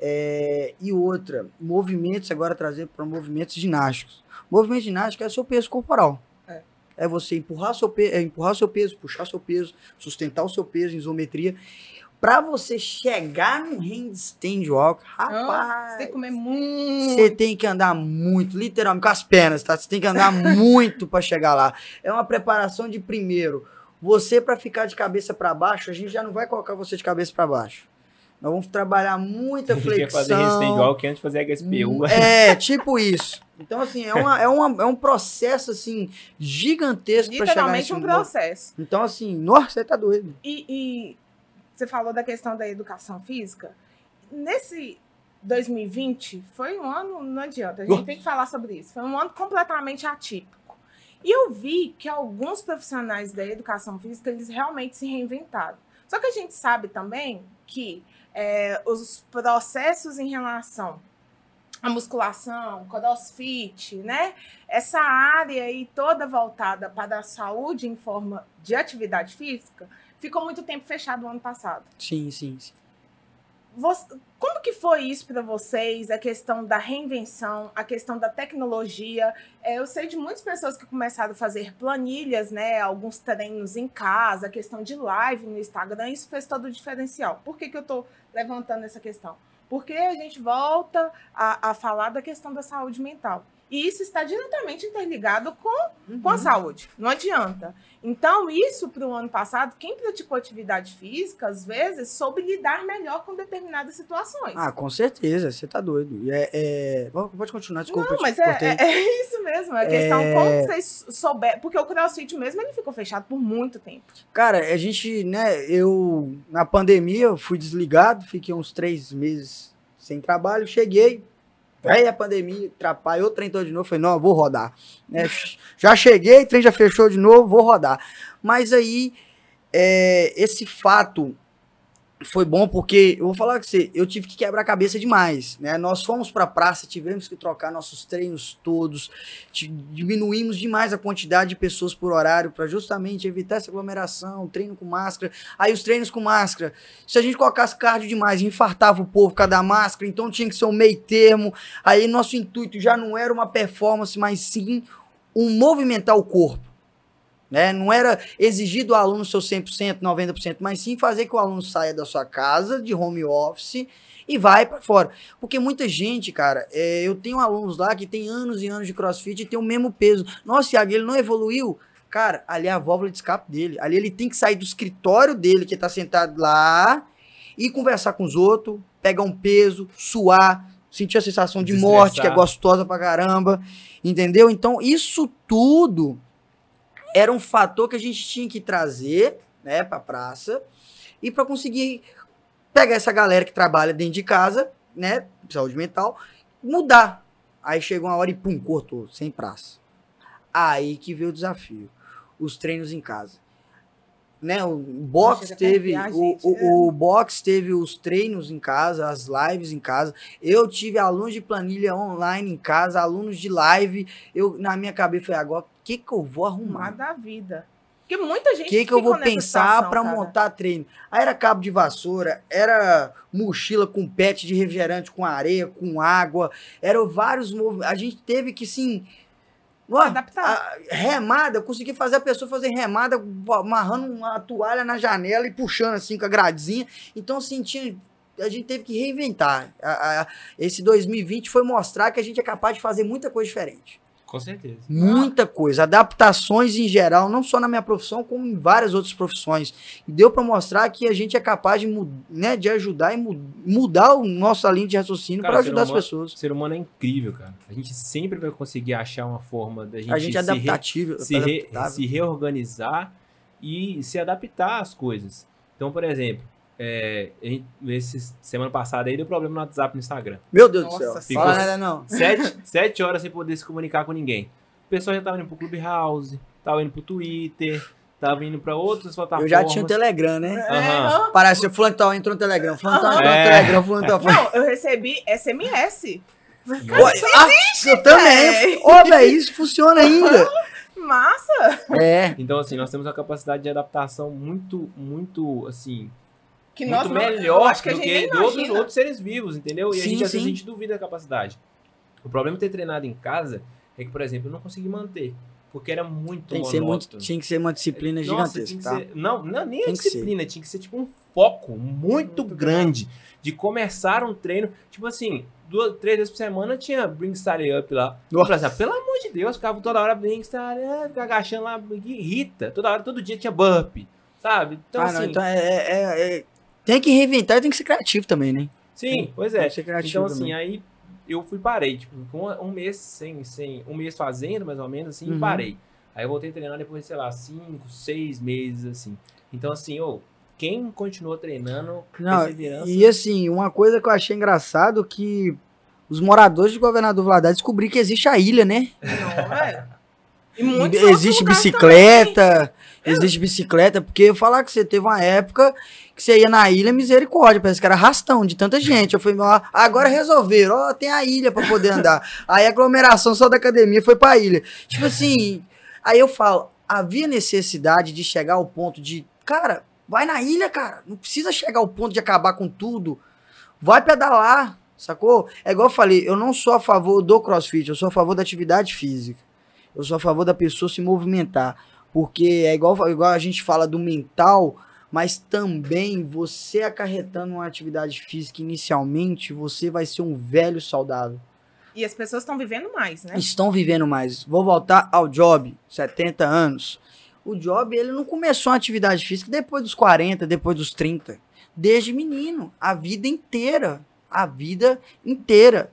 É, e outra, movimentos, agora trazer para movimentos ginásticos. Movimento ginástico é seu peso corporal. É. É você empurrar seu, pe é empurrar seu peso, puxar seu peso, sustentar o seu peso em isometria. Pra você chegar no handstand walk, rapaz, Você tem que comer muito. você tem que andar muito, literalmente com as pernas, tá? Você tem que andar muito pra chegar lá. É uma preparação de primeiro. Você pra ficar de cabeça pra baixo, a gente já não vai colocar você de cabeça pra baixo. Nós vamos trabalhar muita A gente quer fazer flexão. resistência igual que antes fazia HSPU. É, tipo isso. Então, assim, é, uma, é, uma, é um processo, assim, gigantesco pra chegar nesse Literalmente um processo. Então, assim, nossa, você tá doido. E, e você falou da questão da educação física. Nesse 2020, foi um ano, não adianta, a gente tem que falar sobre isso. Foi um ano completamente atípico. E eu vi que alguns profissionais da educação física, eles realmente se reinventaram. Só que a gente sabe também que é, os processos em relação à musculação, crossfit, né? Essa área aí toda voltada para a saúde em forma de atividade física, ficou muito tempo fechado no ano passado. Sim, sim, sim. Você- como que foi isso para vocês? A questão da reinvenção, a questão da tecnologia. É, eu sei de muitas pessoas que começaram a fazer planilhas, né? Alguns treinos em casa, a questão de live no Instagram. Isso fez todo o diferencial. Por que, que eu estou levantando essa questão? Porque a gente volta a, a falar da questão da saúde mental. E isso está diretamente interligado com com a saúde. Não adianta. Então, isso para o ano passado, quem praticou atividade física, às vezes, soube lidar melhor com determinadas situações. Ah, com certeza, você tá doido. É, é... Pode continuar, desculpa. não, mas é, é- é isso mesmo. A questão É. como vocês souberam. Porque o crossfit mesmo ele ficou fechado por muito tempo. Cara, a gente, né, eu, na pandemia, eu fui desligado, fiquei uns três meses sem trabalho, cheguei, veio a pandemia, atrapalhou, o trem todo de novo, falei, não, vou rodar. né? já cheguei, o trem já fechou de novo, vou rodar. Mas aí, é, esse fato foi bom porque, eu vou falar com você, eu tive que quebrar a cabeça demais, né? Nós fomos pra praça, tivemos que trocar nossos treinos todos, diminuímos demais a quantidade de pessoas por horário para justamente evitar essa aglomeração, treino com máscara. Aí os treinos com máscara, se a gente colocasse cardio demais, infartava o povo por causa da máscara, então tinha que ser um meio termo. Aí nosso intuito já não era uma performance, mas sim um movimentar o corpo. Né? Não era exigir do aluno seu 100%, 90%, mas sim fazer que o aluno saia da sua casa, de home office, e vai para fora. Porque muita gente, cara, é, eu tenho alunos lá que tem anos e anos de crossfit e tem o mesmo peso. Nossa, Thiago, ele não evoluiu. Cara, ali é a válvula de escape dele. Ali ele tem que sair do escritório dele, que tá sentado lá, e conversar com os outros, pegar um peso, suar, sentir a sensação de morte, que é gostosa pra caramba. Entendeu? Então, isso tudo era um fator que a gente tinha que trazer, né, pra praça, e para conseguir pegar essa galera que trabalha dentro de casa, né, saúde mental, mudar. Aí chegou uma hora e pum, cortou, sem praça. Aí que veio o desafio. Os treinos em casa. Né, o box teve o, gente, o, né? o box teve os treinos em casa, as lives em casa. Eu tive alunos de planilha online em casa, alunos de live. Eu na minha cabeça foi agora, o que que eu vou arrumar? Mar da vida. Porque muita O gente que, que eu vou pensar cara. montar treino? Aí era cabo de vassoura, era mochila com pet de refrigerante, com areia, com água, eram vários movimentos. A gente teve que, sim. Ó, Adaptar. a- remada, eu consegui fazer a pessoa fazer remada amarrando uma toalha na janela e puxando assim com a gradezinha. Então, assim, tinha, a gente teve que reinventar. A- a- esse 2020 foi mostrar que a gente é capaz de fazer muita coisa diferente. Com certeza. Muita coisa, adaptações em geral, não só na minha profissão, como em várias outras profissões. E deu para mostrar que a gente é capaz de, né, de ajudar e mu- mudar o nossa linha de raciocínio para ajudar as humano- pessoas. O ser humano é incrível, cara. A gente sempre vai conseguir achar uma forma da gente, A gente é se, re- se, re- se reorganizar e se adaptar às coisas. Então, por exemplo, é, gente- esse, semana passada aí deu problema no WhatsApp e no Instagram. Meu Deus do Nossa céu. Senhora. Fala nada não. Sete, sete horas sem poder se comunicar com ninguém. O pessoal já tava indo pro Clubhouse, tava indo pro Twitter, tava indo pra outras Eu plataformas. já tinha o Telegram, né? É, Aham. aham. Parece o fulano tal entrou no Telegram, fulano tal Aham. entrou no É. Telegram, fulano tal. Não, eu recebi SMS. Oi, ah, eu também. Ô, velho, isso funciona ainda. Massa! É. Então, assim, nós temos uma capacidade de adaptação muito, muito, assim, Que muito nós melhor que a do que de outros, outros seres vivos, entendeu? E a Sim, gente, às vezes, a gente duvida da capacidade. O problema de ter treinado em casa é que, por exemplo, eu não consegui manter. Porque era muito Tem que ser muito, tinha que ser uma disciplina Nossa, gigantesca, tinha que tá? ser- não, não, nem a que disciplina, tinha que ser tipo um foco muito, grande de começar um treino. Tipo assim, duas, três vezes por semana tinha Bring Style Up lá. Eu falei assim, pelo amor de Deus, ficava toda hora Bring Style Up, agachando lá, irrita. Toda hora, todo dia tinha burp, sabe? Então ah, assim, não, então é, é- é- é- Tem que reinventar e tem que ser criativo também, né? Sim, pois Tem é. que ser criativo Então, assim, também. aí eu fui parei, tipo, com um mês sem, sem, um mês fazendo, mais ou menos, assim, Uhum. e parei. Aí eu voltei a treinar depois, sei lá, cinco, seis meses, assim. Então, assim, ô, quem continuou treinando, Não, perseverança, E assim, uma coisa que eu achei engraçado que os moradores de Governador Valadares descobriram que existe a ilha, né? Não, é. E E outros existe lugares bicicleta, porque eu falar que você teve uma época que você ia na ilha, misericórdia, parece que era arrastão de tanta gente. Eu falei, ó, agora resolveram, ó, tem a ilha pra poder andar. Aí a aglomeração só da academia foi pra ilha. Tipo assim, aí eu falo, havia necessidade de chegar ao ponto de, cara, vai na ilha, cara, não precisa chegar ao ponto de acabar com tudo. Vai pedalar, sacou? É igual eu falei, eu não sou a favor do crossfit, eu sou a favor da atividade física. Eu sou a favor da pessoa se movimentar. Porque é igual, igual a gente fala do mental, mas também você acarretando uma atividade física inicialmente, você vai ser um velho saudável. E as pessoas estão vivendo mais, né? Estão vivendo mais. Vou voltar ao Job, 70 anos. O Job, ele não começou a atividade física depois dos 40, depois dos 30. Desde menino, a vida inteira. A vida inteira.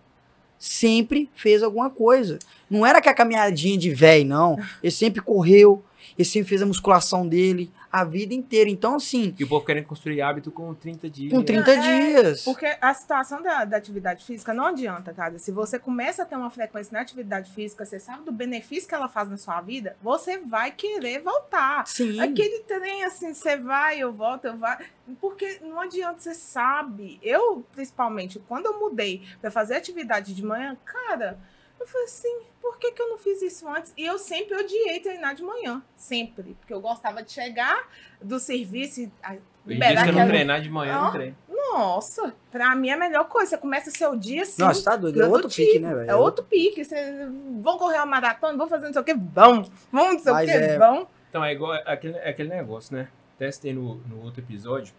Sempre fez alguma coisa. Não era que a caminhadinha de velho, não. Ele sempre correu, ele sempre fez a musculação dele a vida inteira. Então, assim, E o povo querendo construir hábito com 30 dias. com 30 É, dias. Porque a situação da, da atividade física não adianta, cara. Se você começa a ter uma frequência na atividade física, você sabe do benefício que ela faz na sua vida, você vai querer voltar. Sim. Aquele trem assim, você vai, eu volto, eu vai. Porque não adianta, você sabe. Eu, principalmente, quando eu mudei pra fazer atividade de manhã, cara, eu falei assim, por que, que eu não fiz isso antes? E eu sempre odiei treinar de manhã. Sempre. Porque eu gostava de chegar do serviço e ah, Hoje liberar se eu não treinar de manhã, eu não treino. Nossa, pra mim é a melhor coisa. Você começa o seu dia assim. Nossa, tá doido. É outro pique, né, velho? É outro pique. Você, vão correr uma maratona, vão fazer não sei o que, vão. Vão não sei o Mas que, é- vão. Então, é igual aquele, é aquele negócio, né? Testei no, no outro episódio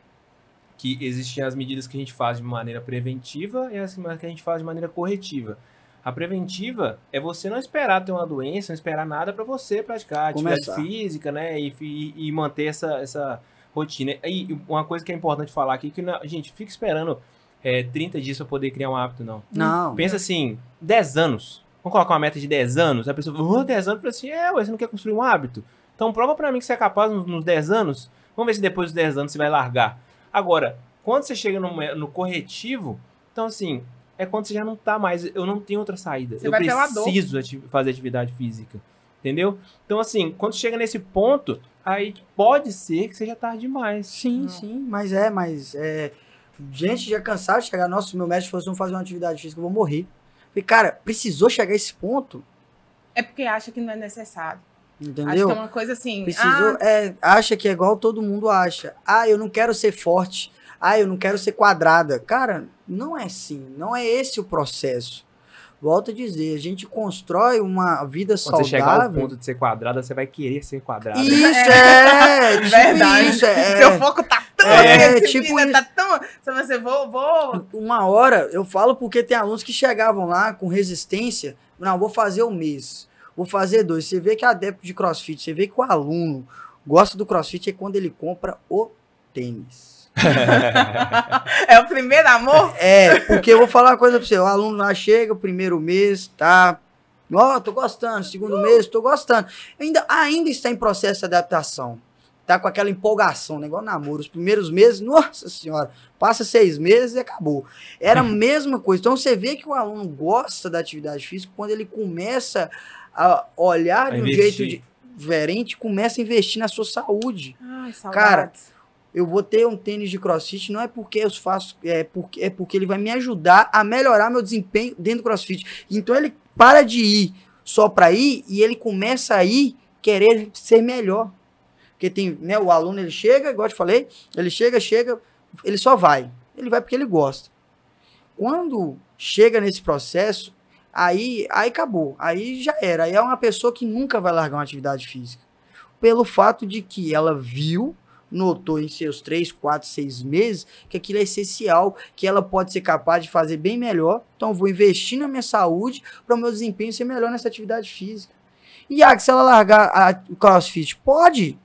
que existem as medidas que a gente faz de maneira preventiva e as que a gente faz de maneira corretiva. A preventiva é você não esperar ter uma doença, não esperar nada para você praticar atividade física, né? E, e- e manter essa, essa rotina. E uma coisa que é importante falar aqui, que não, gente, fica esperando é, 30 dias para poder criar um hábito, não. Não. Pensa assim, 10 anos. Vamos colocar uma meta de 10 anos? A pessoa fala, oh, 10 anos, assim, é, ué, você não quer construir um hábito? Então prova pra mim que você é capaz nos, nos 10 anos. Vamos ver se depois dos 10 anos você vai largar. Agora, quando você chega no, no corretivo, então assim, é quando você já não tá mais, eu não tenho outra saída. Você eu preciso ati- fazer atividade física. Entendeu? Então assim, quando chega nesse ponto, aí pode ser que seja tarde demais. Sim, Não. sim, mas é, mas é. Gente já cansado de chegar. Nossa, se meu médico fosse não fazer uma atividade física, eu vou morrer. Falei, cara, precisou chegar a esse ponto, É porque acha que não é necessário. Acho entendeu? que é uma coisa assim. Precisou, é, acha que é igual todo mundo acha. Ah, eu não quero ser forte. Ah, eu não quero ser quadrada. Cara, não é assim. Não é esse o processo. Volto a dizer, a gente constrói uma vida Quando você chegar ao saudável. ponto de ser quadrada, você vai querer ser quadrada. Isso é, tipo Verdade. isso, é. Seu foco tá tão É, assim, tipo menina, isso. tá tão. Se você vou, vou. Uma hora, eu falo porque tem alunos que chegavam lá com resistência. Não, vou fazer um mês. Vou fazer dois. Você vê que é adepto de crossfit, você vê que o aluno gosta do crossfit é quando ele compra o tênis. É o primeiro amor? É, porque eu vou falar uma coisa pra você. O aluno lá chega, o primeiro mês, tá. Ó, tô gostando. Segundo mês, tô gostando. Ainda, ainda está em processo de adaptação. Tá com aquela empolgação, né? Igual namoro. Os primeiros meses, nossa senhora, passa seis meses e acabou. Era a mesma coisa. Então você vê que o aluno gosta da atividade física quando ele começa a olhar A de um investir. jeito diferente, começa a investir na sua saúde Ai, Cara, saudades. Eu vou ter um tênis de crossfit, não é porque eu faço, é porque, é porque ele vai me ajudar a melhorar meu desempenho dentro do crossfit. Então ele para de ir só para ir e ele começa a ir querer ser melhor. Porque tem, né, o aluno ele chega, igual eu te falei, ele chega, chega, ele só vai. Ele vai porque ele gosta. Quando chega nesse processo, aí, aí acabou. Aí já era. Aí é uma pessoa que nunca vai largar uma atividade física. Pelo fato de que ela viu notou em seus três, quatro, seis meses que aquilo é essencial, que ela pode ser capaz de fazer bem melhor. Então, eu vou investir na minha saúde para o meu desempenho ser melhor nessa atividade física. E ah, se ela largar a- o crossfit, pode.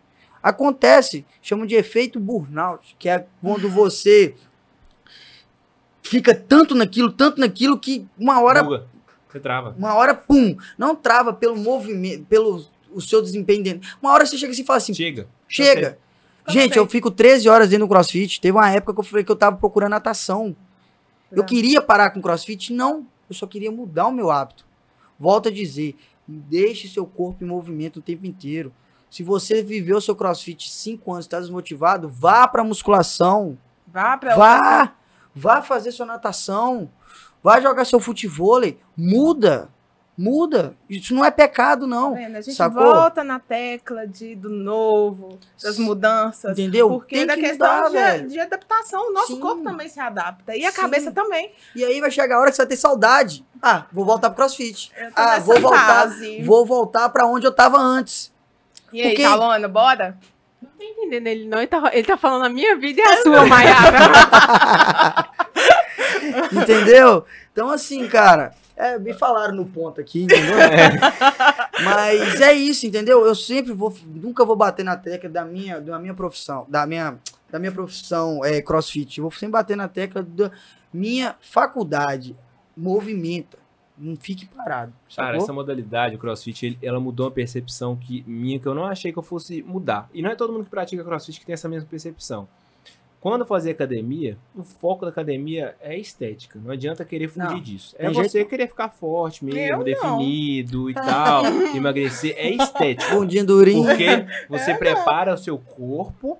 Acontece, chamam de efeito burnout, que é quando você fica tanto naquilo, tanto naquilo que uma hora, Buga. Você trava. uma hora, pum, não trava pelo movimento, pelo o seu desempenho dentro. Uma hora você chega assim e fala assim, Chega. chega. Gente, eu fico 13 horas dentro do crossfit. Teve uma época que eu falei que eu tava procurando natação. Eu É. queria parar com crossfit? Não. Eu só queria mudar o meu hábito. Volto a dizer, deixe seu corpo em movimento o tempo inteiro. Se você viveu seu crossfit 5 anos e está desmotivado, vá pra musculação. Vá Vá! Vá fazer sua natação. Vá jogar seu futevôlei. Muda. Muda. Isso não é pecado, Tá não. vendo? A gente Sacou? volta na tecla de, do novo, das mudanças. Entendeu? Porque Tem da que questão mudar, de, de adaptação, o nosso Sim. corpo também se adapta. E a Sim. cabeça também. E aí vai chegar a hora que você vai ter saudade. Ah, vou voltar pro crossfit. Eu tô Ah, nessa vou voltar. fase. Vou voltar pra onde eu tava antes. E aí, Porque- Talona, bora? Não tô entendendo ele não. Ele tá, ele tá falando a minha vida e a sua, Maiara. Entendeu? Então, assim, cara, é, me falaram no ponto aqui, entendeu? Mas é isso, entendeu? Eu sempre vou, nunca vou bater na tecla da minha, da minha profissão, da minha, da minha profissão é, crossfit. Eu vou sempre bater na tecla da minha faculdade. Movimenta. Não fique parado. Cara, sacou? essa modalidade, o CrossFit, ele- ela mudou uma percepção que, minha que eu não achei que eu fosse mudar. E não é todo mundo que pratica CrossFit que tem essa mesma percepção. Quando eu fazia academia, o foco da academia é estética. Não adianta querer fugir Não, disso. É tem você jeito querer ficar forte mesmo, Eu não. definido e tal, emagrecer. É estética. Bundinha durinha. Porque você prepara o seu corpo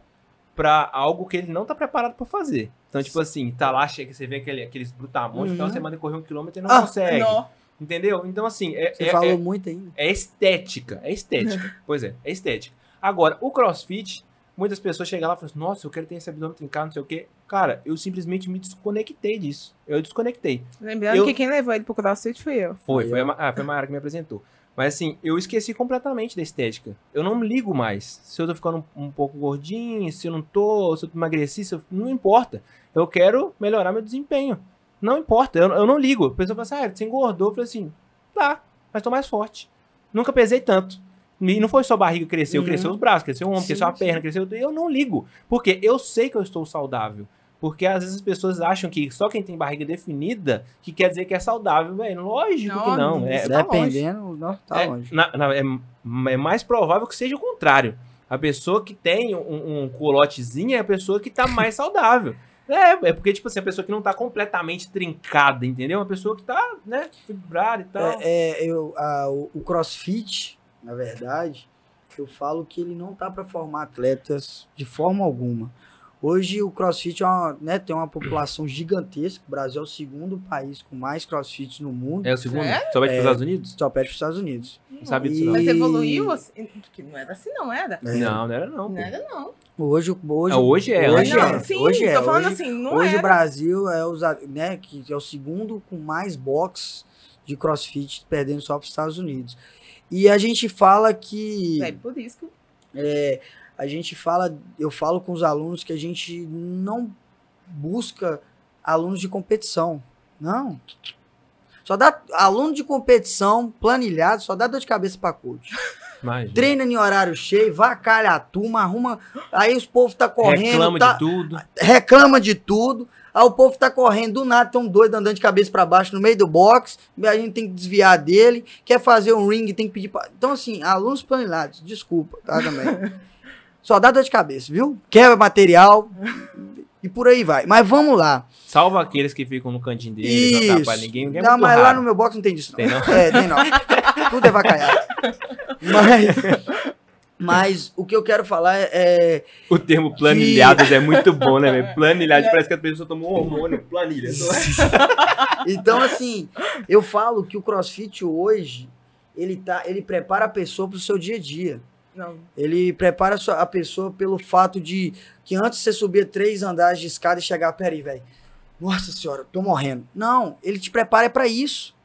pra algo que ele não tá preparado pra fazer. Então, tipo assim, tá lá, chega, você vê aquele, aqueles brutamontes, então Uhum. você manda correr um quilômetro e não Ah, consegue. Nó. Entendeu? Então, assim, é, Você é- falou é- muito ainda. é estética. É estética. pois é, é estética. Agora, o crossfit, muitas pessoas chegam lá e falam assim, nossa, eu quero ter esse abdômen trincado, não sei o quê. Cara, eu simplesmente me desconectei disso. Eu desconectei. Lembrando Eu- que quem levou ele pro CrossFit fui eu. Foi, foi a, ah, foi a Mayara que me apresentou. Mas assim, eu esqueci completamente da estética. Eu não me ligo mais. Se eu tô ficando um, um pouco gordinho, se eu não tô, se eu emagreci, se eu- não importa. Eu quero melhorar meu desempenho. Não importa, eu, eu não ligo. A pessoa fala assim, ah, você engordou. Eu falei assim, tá, mas tô mais forte. Nunca pesei tanto. E não foi só a barriga que cresceu, Uhum. cresceu os braços, cresceu o ombro, Sim, cresceu a sim. perna, cresceu. Eu não ligo. Porque eu sei que eu estou saudável. Porque às vezes as pessoas acham que só quem tem barriga definida que quer dizer que é saudável, velho. Lógico que Não, não. É, isso tá Dependendo, não, tá é, longe. na- na- é, é mais provável que seja o contrário. A pessoa que tem um, um colotezinho é a pessoa que tá mais saudável. É, é porque, tipo assim, a pessoa que não tá completamente trincada, entendeu? Uma pessoa que tá, né, fibrada e tal. É, é, eu, a- o, o crossfit, na verdade, eu falo que ele não tá para formar atletas de forma alguma. Hoje o crossfit é uma, né, tem uma população gigantesca. O Brasil é o segundo país com mais crossfits no mundo. É o segundo? É? Só vai para É. os Estados Unidos? Só perde para os Estados Unidos. Não sabe disso, não. Mas evoluiu assim? Que não era assim, não era? É. Não, não era não. Não era, não. Hoje, hoje, hoje é, Hoje né? não, é. sim, hoje é. tô falando hoje, assim, não hoje o era. Brasil é, os, né, que é o segundo com mais box de crossfit, perdendo só para os Estados Unidos. E a gente fala que. É por isso que É, a gente fala, eu falo com os alunos que a gente não busca alunos de competição. Não. Só dá aluno de competição planilhado, só dá dor de cabeça para coach. Imagina. Treina em horário cheio, vacalha a turma, arruma, aí os povos tá correndo, Reclama tá, de tudo. reclama de tudo. Aí o povo tá correndo do nada, tão doido, andando de cabeça pra baixo no meio do box. A gente tem que desviar dele. Quer fazer um ring, tem que pedir pra... Então, assim, alunos planilados, desculpa, tá também. Só dá dor de cabeça, viu? Quebra material e por aí vai. Mas vamos lá. Salva aqueles que ficam no cantinho deles, não Isso. atrapalha ninguém. ninguém é não, muito mas lá raro. no meu box não tem disso, não. Tem não? É, tem não. Tudo é vacaiado. Mas, mas o que eu quero falar é- é O termo planilhadas é muito bom, né, velho? Planilhado parece que a pessoa tomou um hormônio. Planilha. Então, assim, eu falo que o crossfit hoje, ele, tá, ele prepara a pessoa pro seu dia a dia. Não. Ele prepara a pessoa pelo fato de que antes você subia três andares de escada e chegar, peraí, velho. Nossa senhora, tô morrendo. Não, ele te prepara para isso.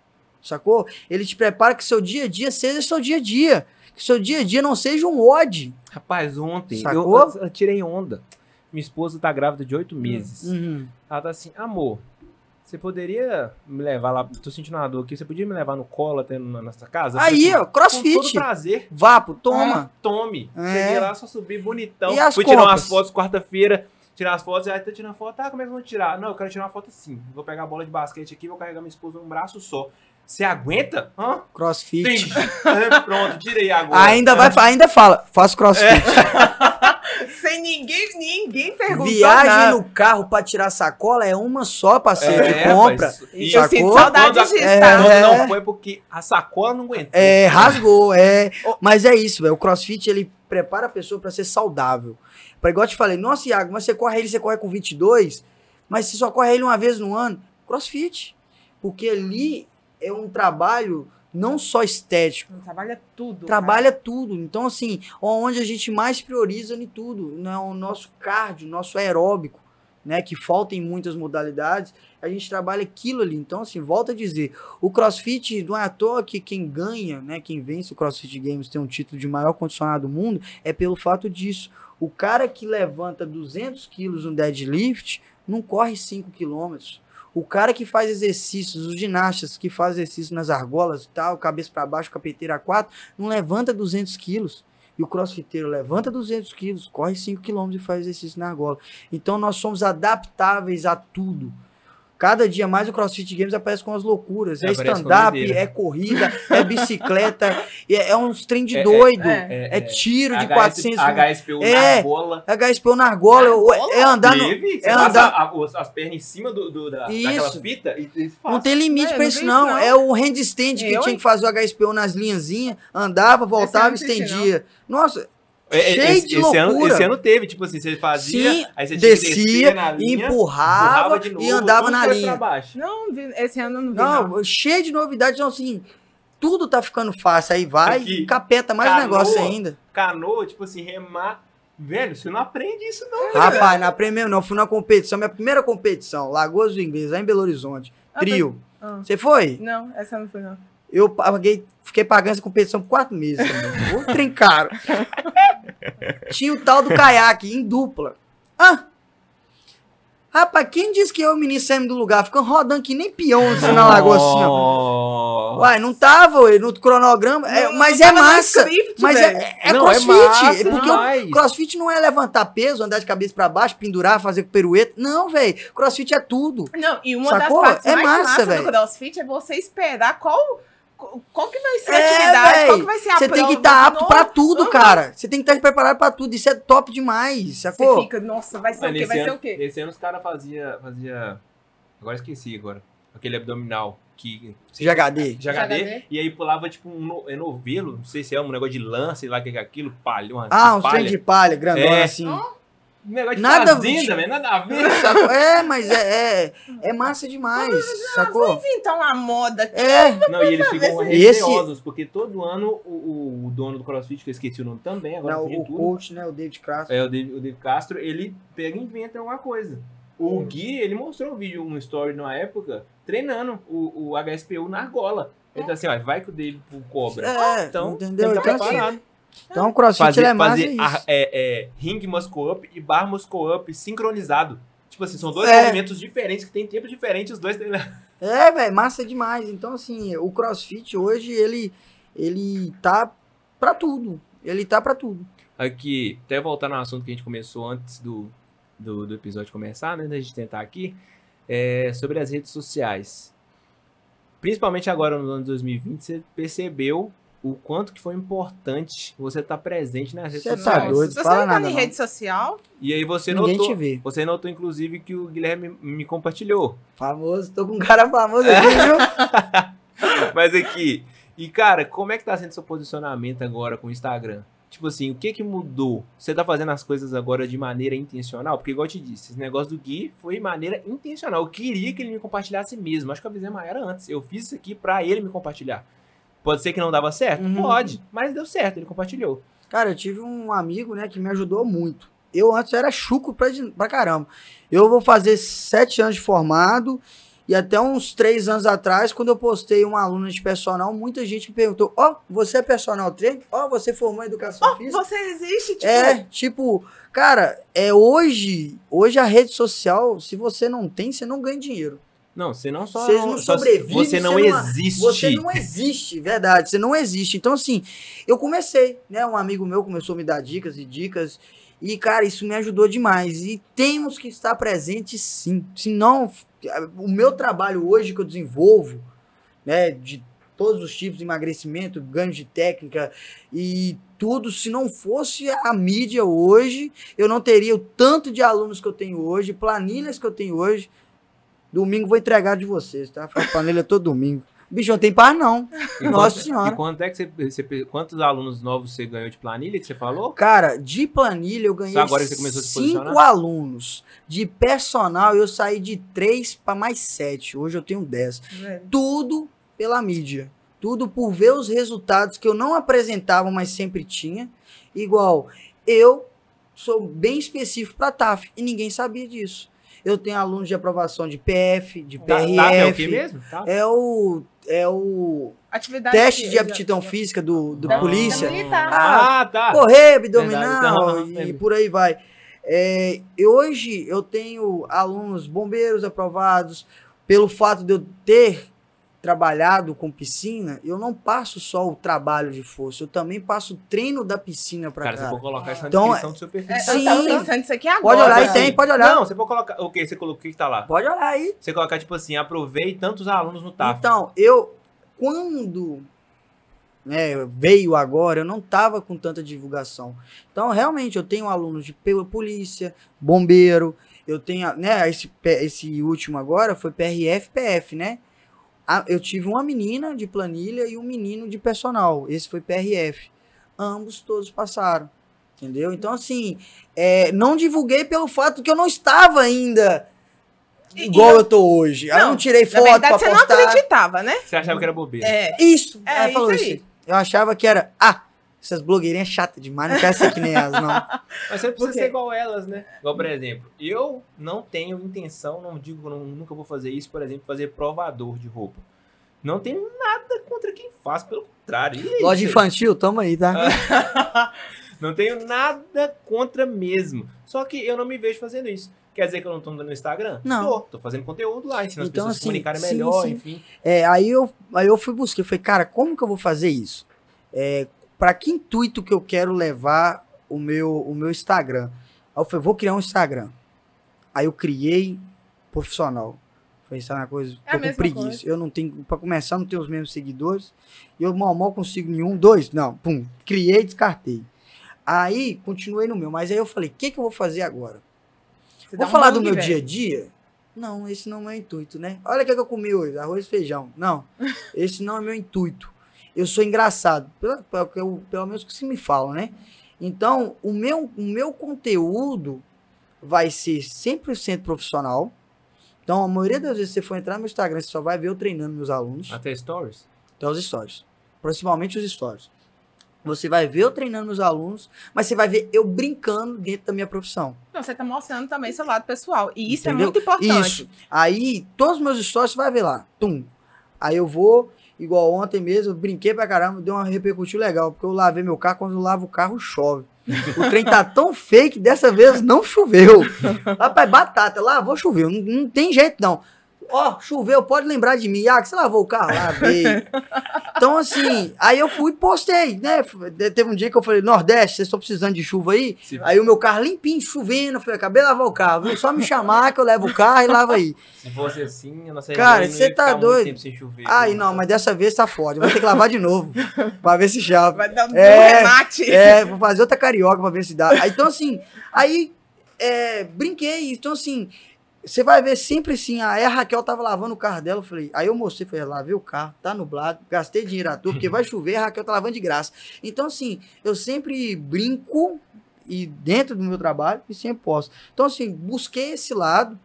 Sacou? Ele te prepara que seu dia a dia seja seu dia a dia. Que seu dia a dia não seja um ode. Rapaz, ontem eu, Sacou? eu- eu tirei onda. Minha esposa tá grávida de oito meses. Uhum. Ela tá assim, amor, Você poderia me levar lá, tô sentindo uma dor aqui, você podia me levar no colo até na nossa casa? Aí, Assim, ó, Com todo crossfit. prazer. Vapo, toma. Tome. É. Cheguei lá, só subi bonitão. E as Fui tirar compras? umas fotos quarta-feira. Tirar as fotos, aí tá tirando foto. Ah, como é que eu vou tirar? Não, eu quero tirar uma foto assim. Vou pegar a bola de basquete aqui, vou carregar minha esposa num braço só. Você aguenta? Hã? Crossfit. Tem. É, Pronto, tirei agora. Ainda vai, ainda fala, faço crossfit. Sem ninguém, ninguém perguntou Viagem nada. no carro pra tirar sacola é uma só, parceiro. É, que compra. mas- E eu sinto saudade disso, É. tá? Quando não foi porque a sacola não aguentou. É, rasgou, é. Mas é isso, velho. O crossfit, ele prepara a pessoa pra ser saudável. Pra igual eu te falei, nossa, Iago, mas você corre ele, você corre com 22, mas você só corre ele uma vez no ano. Crossfit. Porque ali é um trabalho não só estético, Trabalha tudo. trabalha tudo. Então, assim, onde a gente mais prioriza em tudo, né? O nosso cardio, nosso aeróbico, né? Que falta em muitas modalidades, a gente trabalha aquilo ali. Então, assim, volta a dizer, o CrossFit não é à toa que quem ganha, né? Quem vence o CrossFit Games tem um título de maior condicionado do mundo, é pelo fato disso. O cara que levanta 200 quilos no deadlift não corre 5 quilômetros. O cara que faz exercícios, os ginastas que fazem exercício nas argolas e tal, cabeça para baixo, capeteira a 4, não levanta 200 quilos. E o crossfiteiro levanta 200 quilos, corre 5 quilômetros e faz exercício na argola. Então nós somos adaptáveis a tudo. Cada dia mais o CrossFit Games aparece com as loucuras. É com stand-up, é corrida, é bicicleta, é, é uns trem de É, é, doido. é. É, tiro de HS 400 HSPU É. na bola. HSPO na argola, argola? é andar no. Teve? Você é andar- a- as pernas em cima do, do- da, Isso. daquela fita e, e. Não tem limite É, pra não isso, não. isso, não. É o handstand que Eu, tinha que fazer o HSPO nas linhazinhas, andava, voltava, estendia. Nossa, É, é, cheio esse, de esse ano, loucura. esse ano teve, tipo assim, você fazia, Sim, aí você descia, linha, empurrava de novo, e andava na linha. Não, esse ano eu não vi. Não, Não, cheio de novidades, então assim, tudo tá ficando fácil. Aí vai Aqui, e capeta mais canoa. negócio ainda. Canoa, tipo assim, remar. Velho, você não aprende isso, não. Rapaz, na primeira não, fui na competição, minha primeira competição, Lagoas do Inglês, lá em Belo Horizonte. Ah, Trio. Ah. Você foi? Não, essa eu não foi, não. Eu paguei, fiquei pagando essa competição por quatro meses também. Trem caro. Tinha o tal do caiaque em dupla. Ah! Rapaz, quem disse que eu e o menino saímos do lugar? Ficando rodando que nem peão assim na lagoa assim, ó. Uai, não tava ué, no cronograma, é, Não, mas não é massa. script, Mas velho. é, é Não, crossfit. massa é porque o crossfit não é levantar peso, andar de cabeça pra baixo, pendurar, fazer pirueta. Não, velho. Crossfit é tudo. Não, e uma Sacou? das partes É mais massa, massa velho. do CrossFit é você esperar qual, qual, que vai ser a É, atividade, véi. qual que vai ser a Você tem que estar apto pra Nossa, tudo, Uhum. cara. Você tem que estar preparado pra tudo. Isso é top demais, Você sacou? fica, nossa, vai ser o quê? esse Vai ser ano, o quê? Esse ano os caras faziam. Fazia, agora esqueci agora. Aquele abdominal que. GHD. de HD, GHD. e aí pulava tipo um no- é novelo, não sei se é um negócio de lã, sei lá o que é aquilo, palha, uma Ah, uns palha. trem de palha, grandona É. assim. Um negócio de Nada- fazenda, velho, nada a ver. Sacou? É, mas é, é, é massa demais, sacou? Inventar uma moda aqui. É, Não, e eles ficam Esse- receosos, porque todo ano o, o- dono do CrossFit, que eu esqueci o nome também, agora não, o tudo. coach, né, o David Crasso. É, o David, o David Castro, ele pega e inventa alguma coisa. O Gui, ele mostrou um vídeo, um story na época, treinando o, o HSPU na argola. Ele tá assim, ó, vai que o David cobra. É, Então, entendeu? ele tá Então, assim, preparado. Então o crossfit fazer, ele é massa fazer é, é, ring muscle up e bar muscle up sincronizado. Tipo assim, são dois É. movimentos diferentes que tem tempo diferente, os dois. É, velho, massa demais. Então, assim, o crossfit hoje, ele, ele tá pra tudo. Ele tá pra tudo. Aqui, até voltar no assunto que a gente começou antes do, do, do episódio começar, né? Da gente tentar aqui, é sobre as redes sociais. Principalmente agora no ano de 2020, você percebeu o quanto que foi importante você estar presente nas redes Você tá sociais. doido. Se você fala não tá nada, em não. rede social, E aí você Ninguém notou, te vê. você notou inclusive que o Guilherme me compartilhou. Famoso, tô com um cara famoso aqui, viu? Mas aqui, e cara, como é que tá sendo seu posicionamento agora com o Instagram? Tipo assim, o que que mudou? Você tá fazendo as coisas agora de maneira intencional? Porque igual eu te disse, esse negócio do Gui foi de maneira intencional. Eu queria que ele me compartilhasse mesmo. Acho que eu avisei maior antes. Eu fiz isso aqui pra ele me compartilhar. Pode ser que não dava certo? Uhum. Pode. Mas deu certo, ele compartilhou. Cara, eu tive um amigo, né, que me ajudou muito. Eu antes era chuco pra, pra caramba. Eu vou fazer sete anos de formado e até uns três anos atrás, quando eu postei uma aluna de personal, muita gente me perguntou: Ó, você é personal trainer? Ó, você formou em educação física? você existe, tipo, É, tipo, cara, é hoje, hoje a rede social, se você não tem, você não ganha dinheiro. Não, você não só. Vocês não só- sobrevivem, Você não você não- existe. Você não existe, verdade. Você não existe. Então, assim, eu comecei, né? Um amigo meu começou a me dar dicas e dicas. E, cara, isso me ajudou demais. E temos que estar presentes, sim. Senão, o meu trabalho hoje que eu desenvolvo, né? De todos os tipos de emagrecimento, ganho de técnica e tudo, se não fosse a mídia hoje, eu não teria o tanto de alunos que eu tenho hoje, planilhas que eu tenho hoje. Domingo vou entregar de vocês, tá? Faço planilha todo domingo. Bicho, não tem par, não. E Nossa quanto- Senhora. E quanto é que você, você- Quantos alunos novos você ganhou de planilha que você falou? Cara, de planilha eu ganhei Só agora que você começou a se cinco alunos. De personal eu saí de três para mais sete. Hoje eu tenho dez. Tudo pela mídia. Tudo por ver os resultados que eu não apresentava, mas sempre tinha. Igual, eu sou bem específico para TAF e ninguém sabia disso. Eu tenho alunos de aprovação de PF, de Tá, PRF. tá, é o que mesmo? Tá. É o, é o Atividade teste de física. aptidão física do, do Da- polícia. da militar. Ah, Ah, tá. correr, abdominal Verdade, então, e por aí vai. É, e hoje eu tenho alunos bombeiros aprovados. Pelo fato de eu ter trabalhado com piscina, eu não passo só o trabalho de força, eu também passo o treino da piscina para Cara, cara. você pode colocar isso na Então, descrição do seu perfil. É, Sim. Eu tava pensando nisso aqui agora. Pode olhar aí, tem, pode olhar. Não, você pode colocar. O que você colocou? O que tá lá? Pode olhar aí. Você colocar, tipo assim, aprovei tantos alunos no TAF. Então, eu, quando né, veio agora, eu não tava com tanta divulgação. Então, realmente, eu tenho alunos de polícia, bombeiro, eu tenho, né, esse, esse último agora foi PRF, PF, né? A- Eu tive uma menina de planilha e um menino de personal. Esse foi PRF. Ambos todos passaram. Entendeu? Então, assim, é, não divulguei pelo fato que eu não estava ainda E- igual e eu, tô hoje. Aí eu Não, não tirei Na foto verdade, pra você não postar. acreditava, né? Você achava que era bobeira. É. Isso! É, falou isso isso. aí. Eu achava que era. Ah, essas blogueirinhas chatas demais, não quero ser que nem elas, não. Mas você não precisa ser igual elas, né? Igual, por exemplo, eu não tenho intenção, não digo não- nunca vou fazer isso, por exemplo, fazer provador de roupa. Não tenho nada contra quem faz, pelo contrário. E aí, Loja você- infantil, toma aí, tá? Não tenho nada contra mesmo. Só que eu não me vejo fazendo isso. Quer dizer que eu não tô no Instagram? Não. Tô, tô fazendo conteúdo lá, ensinando Então, as pessoas a se assim, comunicarem sim, melhor, sim. enfim. É, aí, eu, aí eu fui buscar. Eu falei, cara, como que eu vou fazer isso? É, para que intuito que eu quero levar o meu, o meu Instagram? Aí eu falei, vou criar um Instagram. Aí eu criei profissional. Falei, sabe uma coisa? É Tô com preguiça. coisa. Eu não tenho, pra começar, não tenho os mesmos seguidores. E eu mal, mal consigo nenhum, dois. Não, pum, criei, descartei. Aí, continuei no meu. Mas aí eu falei, o que, que eu vou fazer agora? Você Vou um falar do meu velho. dia a dia? Não, esse não é meu intuito, né? Olha o que, é que eu comi hoje, arroz e feijão. Não, esse não é meu intuito. Eu sou engraçado, pelo, pelo, pelo menos que se me fala, né? Então, o meu, o meu conteúdo vai ser 100% profissional. Então, a maioria das vezes que você for entrar no meu Instagram, você só vai ver eu treinando meus alunos. Até stories. Então, os stories. Principalmente os stories. Você vai ver eu treinando meus alunos, mas você vai ver eu brincando dentro da minha profissão. Não, você tá mostrando também seu lado pessoal. E isso Entendeu? é muito importante. Isso. Aí, todos os meus stories você vai ver lá. Tum. Aí eu vou, igual ontem mesmo, eu brinquei pra caramba, deu uma repercutiu legal, porque eu lavei meu carro, quando eu lavo o carro, chove. O trem tá tão feio que dessa vez não choveu. Rapaz, batata, lavou, choveu. Não, não tem jeito, não. Ó, choveu, pode lembrar de mim. Ah, que você lavou o carro? Lavei. Então, assim, aí eu fui e postei, né? Teve um dia que eu falei, Nordeste, vocês estão precisando de chuva aí? Se, Aí o meu carro limpinho, chovendo, eu falei, acabei de lavar o carro, viu? Só me chamar que eu levo o carro e lava aí. se fosse assim, a nossa Cara, região não você tá doido? tempo sem chover. Ai, não, mas dessa vez tá forte, eu vou ter que lavar de novo, pra ver se chave. Vai dar um É, remate. É, vou fazer outra carioca pra ver se dá. Aí, então, assim, aí é, brinquei. Então, assim, você vai ver sempre assim. Aí a Raquel tava lavando o carro dela. Eu falei, aí eu mostrei, falei, lavei o carro, tá nublado, gastei dinheiro à toa, porque vai chover, a Raquel tá lavando de graça. Então, assim, eu sempre brinco e dentro do meu trabalho e sempre posso. Então, assim, busquei esse lado.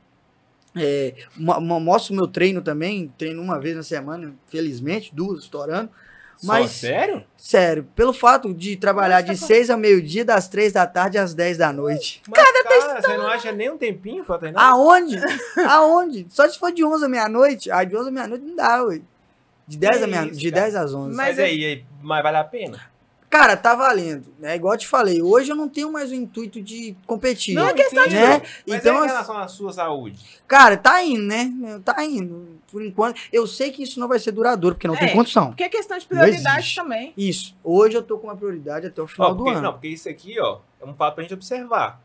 É, mo- mo- mostro o meu treino também, treino uma vez na semana, felizmente, duas estourando. Só, mas- sério? Sério, pelo fato de trabalhar de Nossa, 6 ao meio-dia, das 3 da tarde às 10 da noite. Mas, cara, você não acha nem um tempinho pra treinar? Aonde? Aonde? Só se for de 11 à meia-noite. Ah, de 11 à meia-noite não dá, ué. De 10, Que à meia, isso, de cara. 10 às 11. Mas, Mas aí, aí, mas vale a pena? Cara, tá valendo. É igual eu te falei, hoje eu não tenho mais o intuito de competir. Não é questão de- né? Mas Então, é em assim, relação à sua saúde. cara, tá indo, né? Tá indo. Por enquanto, eu sei que isso não vai ser duradouro, porque não É. tem condição. Porque é questão de prioridade também. Isso. Hoje eu tô com uma prioridade até o final Ó, do porque, ano. não, porque isso aqui, ó, é um fato pra gente observar.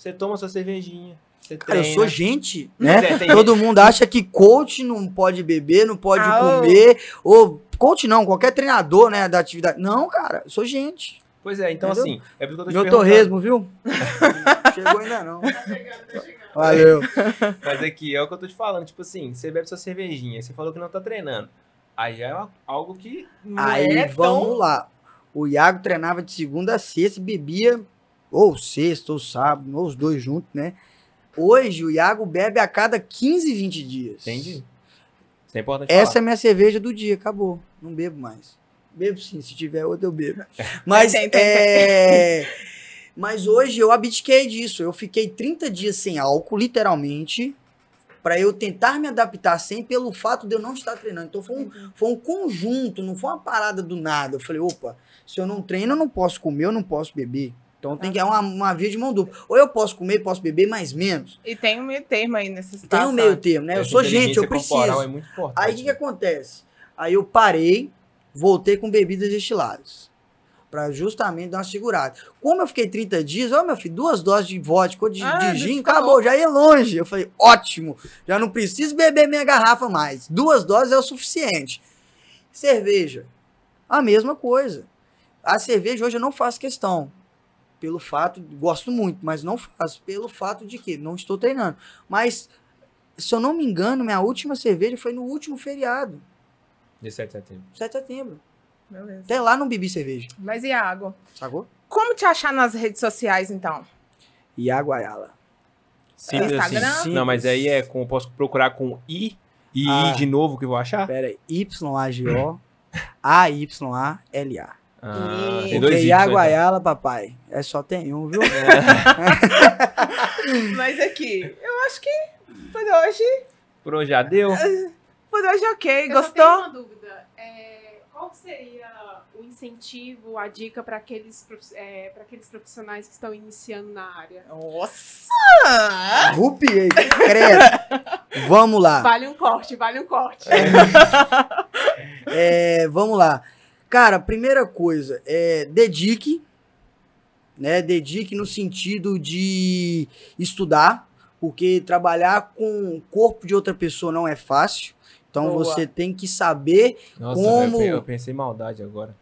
Você toma sua cervejinha, você Cara, eu treina. sou gente, né? é, Todo mundo acha que coach não pode beber, não pode Ah, comer. Ou coach não, qualquer treinador, né, da atividade. Não, cara, eu sou gente. Pois é, então Entendeu? assim, é por isso que eu tô te Meu torresmo, viu? Chegou ainda não. Valeu. Mas aqui é o que eu tô te falando, tipo assim, você bebe sua cervejinha, você falou que não tá treinando. Aí já é algo que não Aí é vamos tão... lá. O Iago treinava de segunda a sexta e bebia ou sexta ou sábado, ou os dois juntos, né? Hoje o Iago bebe a cada 15, 20 dias. Entendi. Isso é importante Essa é falar. minha cerveja do dia, acabou. Não bebo mais. Bebo sim, se tiver outra eu bebo. Mas Tem, tem, é... Mas hoje eu abdiquei disso. Eu fiquei 30 dias sem álcool, literalmente, para eu tentar me adaptar sem pelo fato de eu não estar treinando. Então foi um, foi um conjunto, não foi uma parada do nada. Eu falei, opa, se eu não treino, eu não posso comer, eu não posso beber. Então tem que é uma, uma via de mão dupla. Ou eu posso comer, posso beber, mais menos. E tem um meio termo aí nessa Tem situação. um meio termo, né? Eu sou gente, eu preciso. É muito importante. Aí o que, que acontece? Aí eu parei, voltei com bebidas destiladas. Pra justamente dar uma segurada. Como eu fiquei 30 dias, ó, meu filho, duas doses de vodka ou de, Ah, de gin, acabou, já ia longe. Eu falei, ótimo, já não preciso beber minha garrafa mais. Duas doses é o suficiente. Cerveja, a mesma coisa. A cerveja hoje eu não faço questão. Pelo fato, gosto muito, mas não faço. Pelo fato de que não estou treinando. Mas, se eu não me engano, minha última cerveja foi no último feriado, 17 de setembro. 7 de setembro. Beleza. Até lá não bebi cerveja. Mas Iago, Sacou? como te achar nas redes sociais, então? Iago Ayala. Simples Instagram? assim. Não, mas aí é com. Posso procurar com I e Ah. I de novo que eu vou achar? Pera aí. Y-A-G-O A-Y-A-L-A. Ah, E- tem dois né? Papai, é só tem um, viu? Mas aqui, eu acho que por hoje, Por hoje já deu? por hoje ok. Eu só Gostou? tenho uma dúvida. É, qual seria o incentivo, a dica para aqueles, é, aqueles profissionais que estão iniciando na área? Nossa! Rupiei, credo. Vamos lá. Vale um corte, vale um corte. É, vamos lá. Cara, primeira coisa, é, dedique, né? Dedique no sentido de estudar, porque trabalhar com o corpo de outra pessoa não é fácil. Então Boa. você tem que saber, Nossa, Como? velho, eu pensei em maldade agora.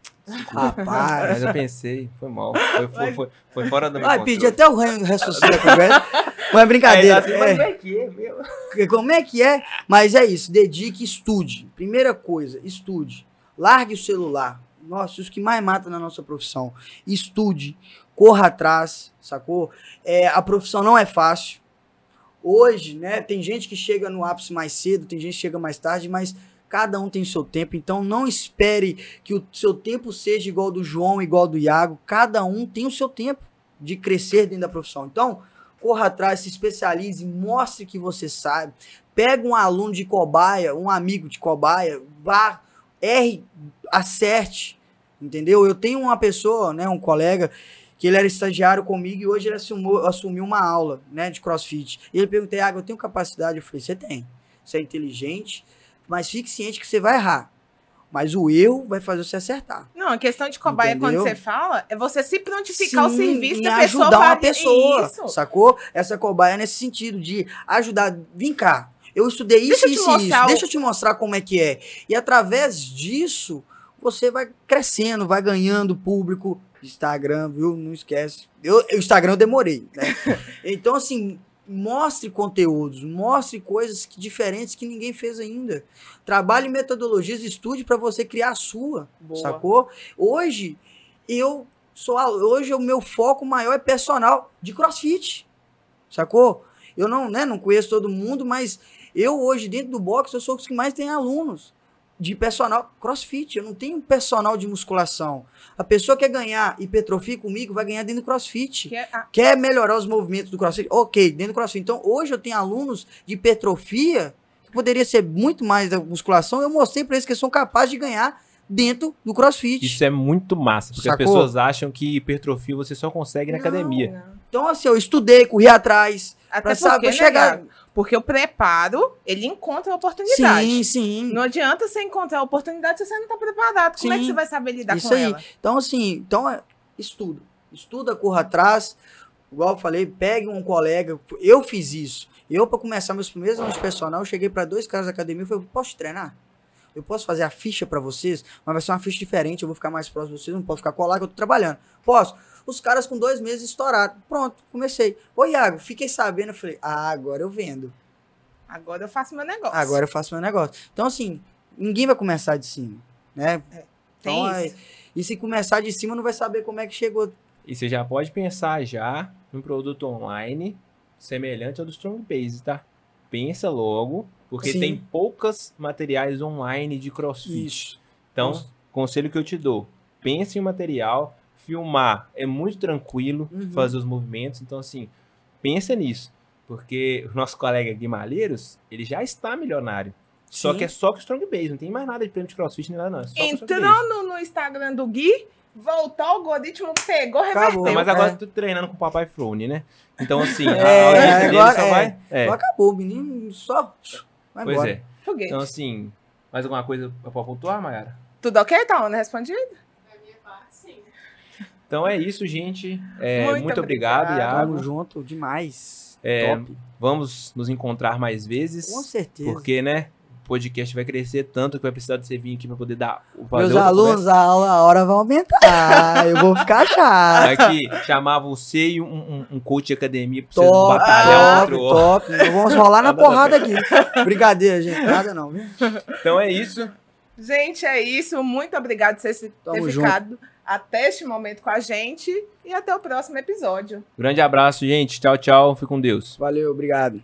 rapaz. Mas eu pensei, foi mal. Foi, foi, foi, foi fora do meu Vai pedir até o ranho raciocínio da conversa. Mas é brincadeira. Aí, assim, mas é. como é que é, meu? Como é que é? Mas é isso, dedique, estude. Primeira coisa, estude. Largue o celular. Nossa, isso que mais mata na nossa profissão. Estude, corra atrás, sacou? É, a profissão não é fácil. Hoje, né, tem gente que chega no ápice mais cedo, tem gente que chega mais tarde, mas cada um tem seu tempo. Então não espere que o seu tempo seja igual do João, igual do Iago. Cada um tem o seu tempo de crescer dentro da profissão. Então, corra atrás, se especialize, mostre que você sabe. Pega um aluno de cobaia, um amigo de cobaia, vá, erre, acerte, entendeu? Eu tenho uma pessoa, né, um colega, que ele era estagiário comigo e hoje ele assumiu, assumiu uma aula, né, de crossfit. E ele perguntou, ah, eu tenho capacidade? Eu falei, você tem. Você é inteligente, mas fique ciente que você vai errar. Mas o erro vai fazer você acertar. Não, a questão de cobaia, Entendeu? quando você fala, é você se prontificar o Sim, serviço em da pessoa ajudar uma pessoa, Isso. sacou? Essa cobaia é nesse sentido de ajudar. Vem cá, eu estudei isso, Deixa eu te isso isso. o- Deixa eu te mostrar como é que é. E através disso, você vai crescendo, vai ganhando público. Instagram, viu? Não esquece. Eu, o Instagram eu demorei, né? então, assim, mostre conteúdos, mostre coisas que, diferentes que ninguém fez ainda. Trabalhe metodologias, estude para você criar a sua. Boa. Sacou? Hoje, eu sou. Hoje o meu foco maior é personal de crossfit. Sacou? Eu não, né, não conheço todo mundo, mas eu hoje, dentro do boxe, eu sou os que mais tem alunos de personal crossfit. Eu não tenho personal de musculação. A pessoa quer ganhar hipertrofia comigo, vai ganhar dentro do crossfit Que é- ah, quer melhorar os movimentos do crossfit, ok, dentro do crossfit. Então, hoje eu tenho alunos de hipertrofia, que poderia ser muito mais da musculação, eu mostrei para eles que eles são capazes de ganhar dentro do crossfit. Isso é muito massa, porque Sacou? as pessoas acham que hipertrofia você só consegue na Não, academia. não. Então, assim, eu estudei, corri atrás. Até Pra porque, saber né, chegar-? Porque o preparo, ele encontra a oportunidade. Sim, sim. Não adianta você encontrar a oportunidade se você não está preparado. Como é que Sim. você vai saber lidar Isso com aí. ela? Então, assim, então é, estuda. Estuda, corra atrás. Igual eu falei, pegue um colega. Eu fiz isso. Eu, para começar meus primeiros anos de personal, eu cheguei para dois caras da academia e falei, posso treinar? Eu posso fazer a ficha para vocês, mas vai ser uma ficha diferente, eu vou ficar mais próximo de vocês, não posso ficar colado que eu tô trabalhando. Posso. Os caras com dois meses estouraram. Pronto, comecei. Ô, Iago, fiquei sabendo. Eu falei, ah, agora eu vendo. Agora eu faço meu negócio. Agora eu faço meu negócio. Então, assim, ninguém vai começar de cima, né? Tem Então, é- isso. E se começar de cima, não vai saber como é que chegou. E você já pode pensar já num produto online semelhante ao do Strong Base, tá? Pensa logo, porque Sim. tem poucos materiais online de crossfit. Isso. Então, Nossa. conselho que eu te dou: pense em material, filmar é muito tranquilo Uhum. fazer os movimentos. Então, assim, pensa nisso. Porque o nosso colega Guimalheiros, ele já está milionário. Só Sim. que é só com Strong Base, não tem mais nada de prêmio de crossfit nem nada, não. É só. Entrou no, Instagram do Gui, voltou, o algoritmo pegou, Acabou. reverteu. Não, mas agora É. tô treinando com o Papai Frone, né? Então, assim, a É, audiência dele só é. vai. É, Só acabou, menino só vai pois embora. é. Foguete. Então, assim, mais alguma coisa pra pontuar, Mayara? Tudo ok, tá? Né? Respondido? Da minha parte, sim. Então é isso, gente. É, Muito muito, obrigado, obrigada. Iago. Tamo junto, demais. É, Top. Vamos nos encontrar mais vezes. Com certeza. Porque, né? O podcast vai crescer tanto que vai precisar de você vir aqui pra poder dar fazer Meus outra alunos, a, aula, a hora vai aumentar. eu vou ficar chato. Aqui, chamar você e um, um, um coach de academia pra vocês Top, batalhar top, outro. top. Então Vamos rolar na porrada aqui. Brincadeira, gente. Nada não, viu? Então é isso. Gente, é isso. Muito obrigado por vocês ter junto. ficado até este momento com a gente. E até o próximo episódio. Grande abraço, gente. Tchau, tchau. Fique com Deus. Valeu, obrigado.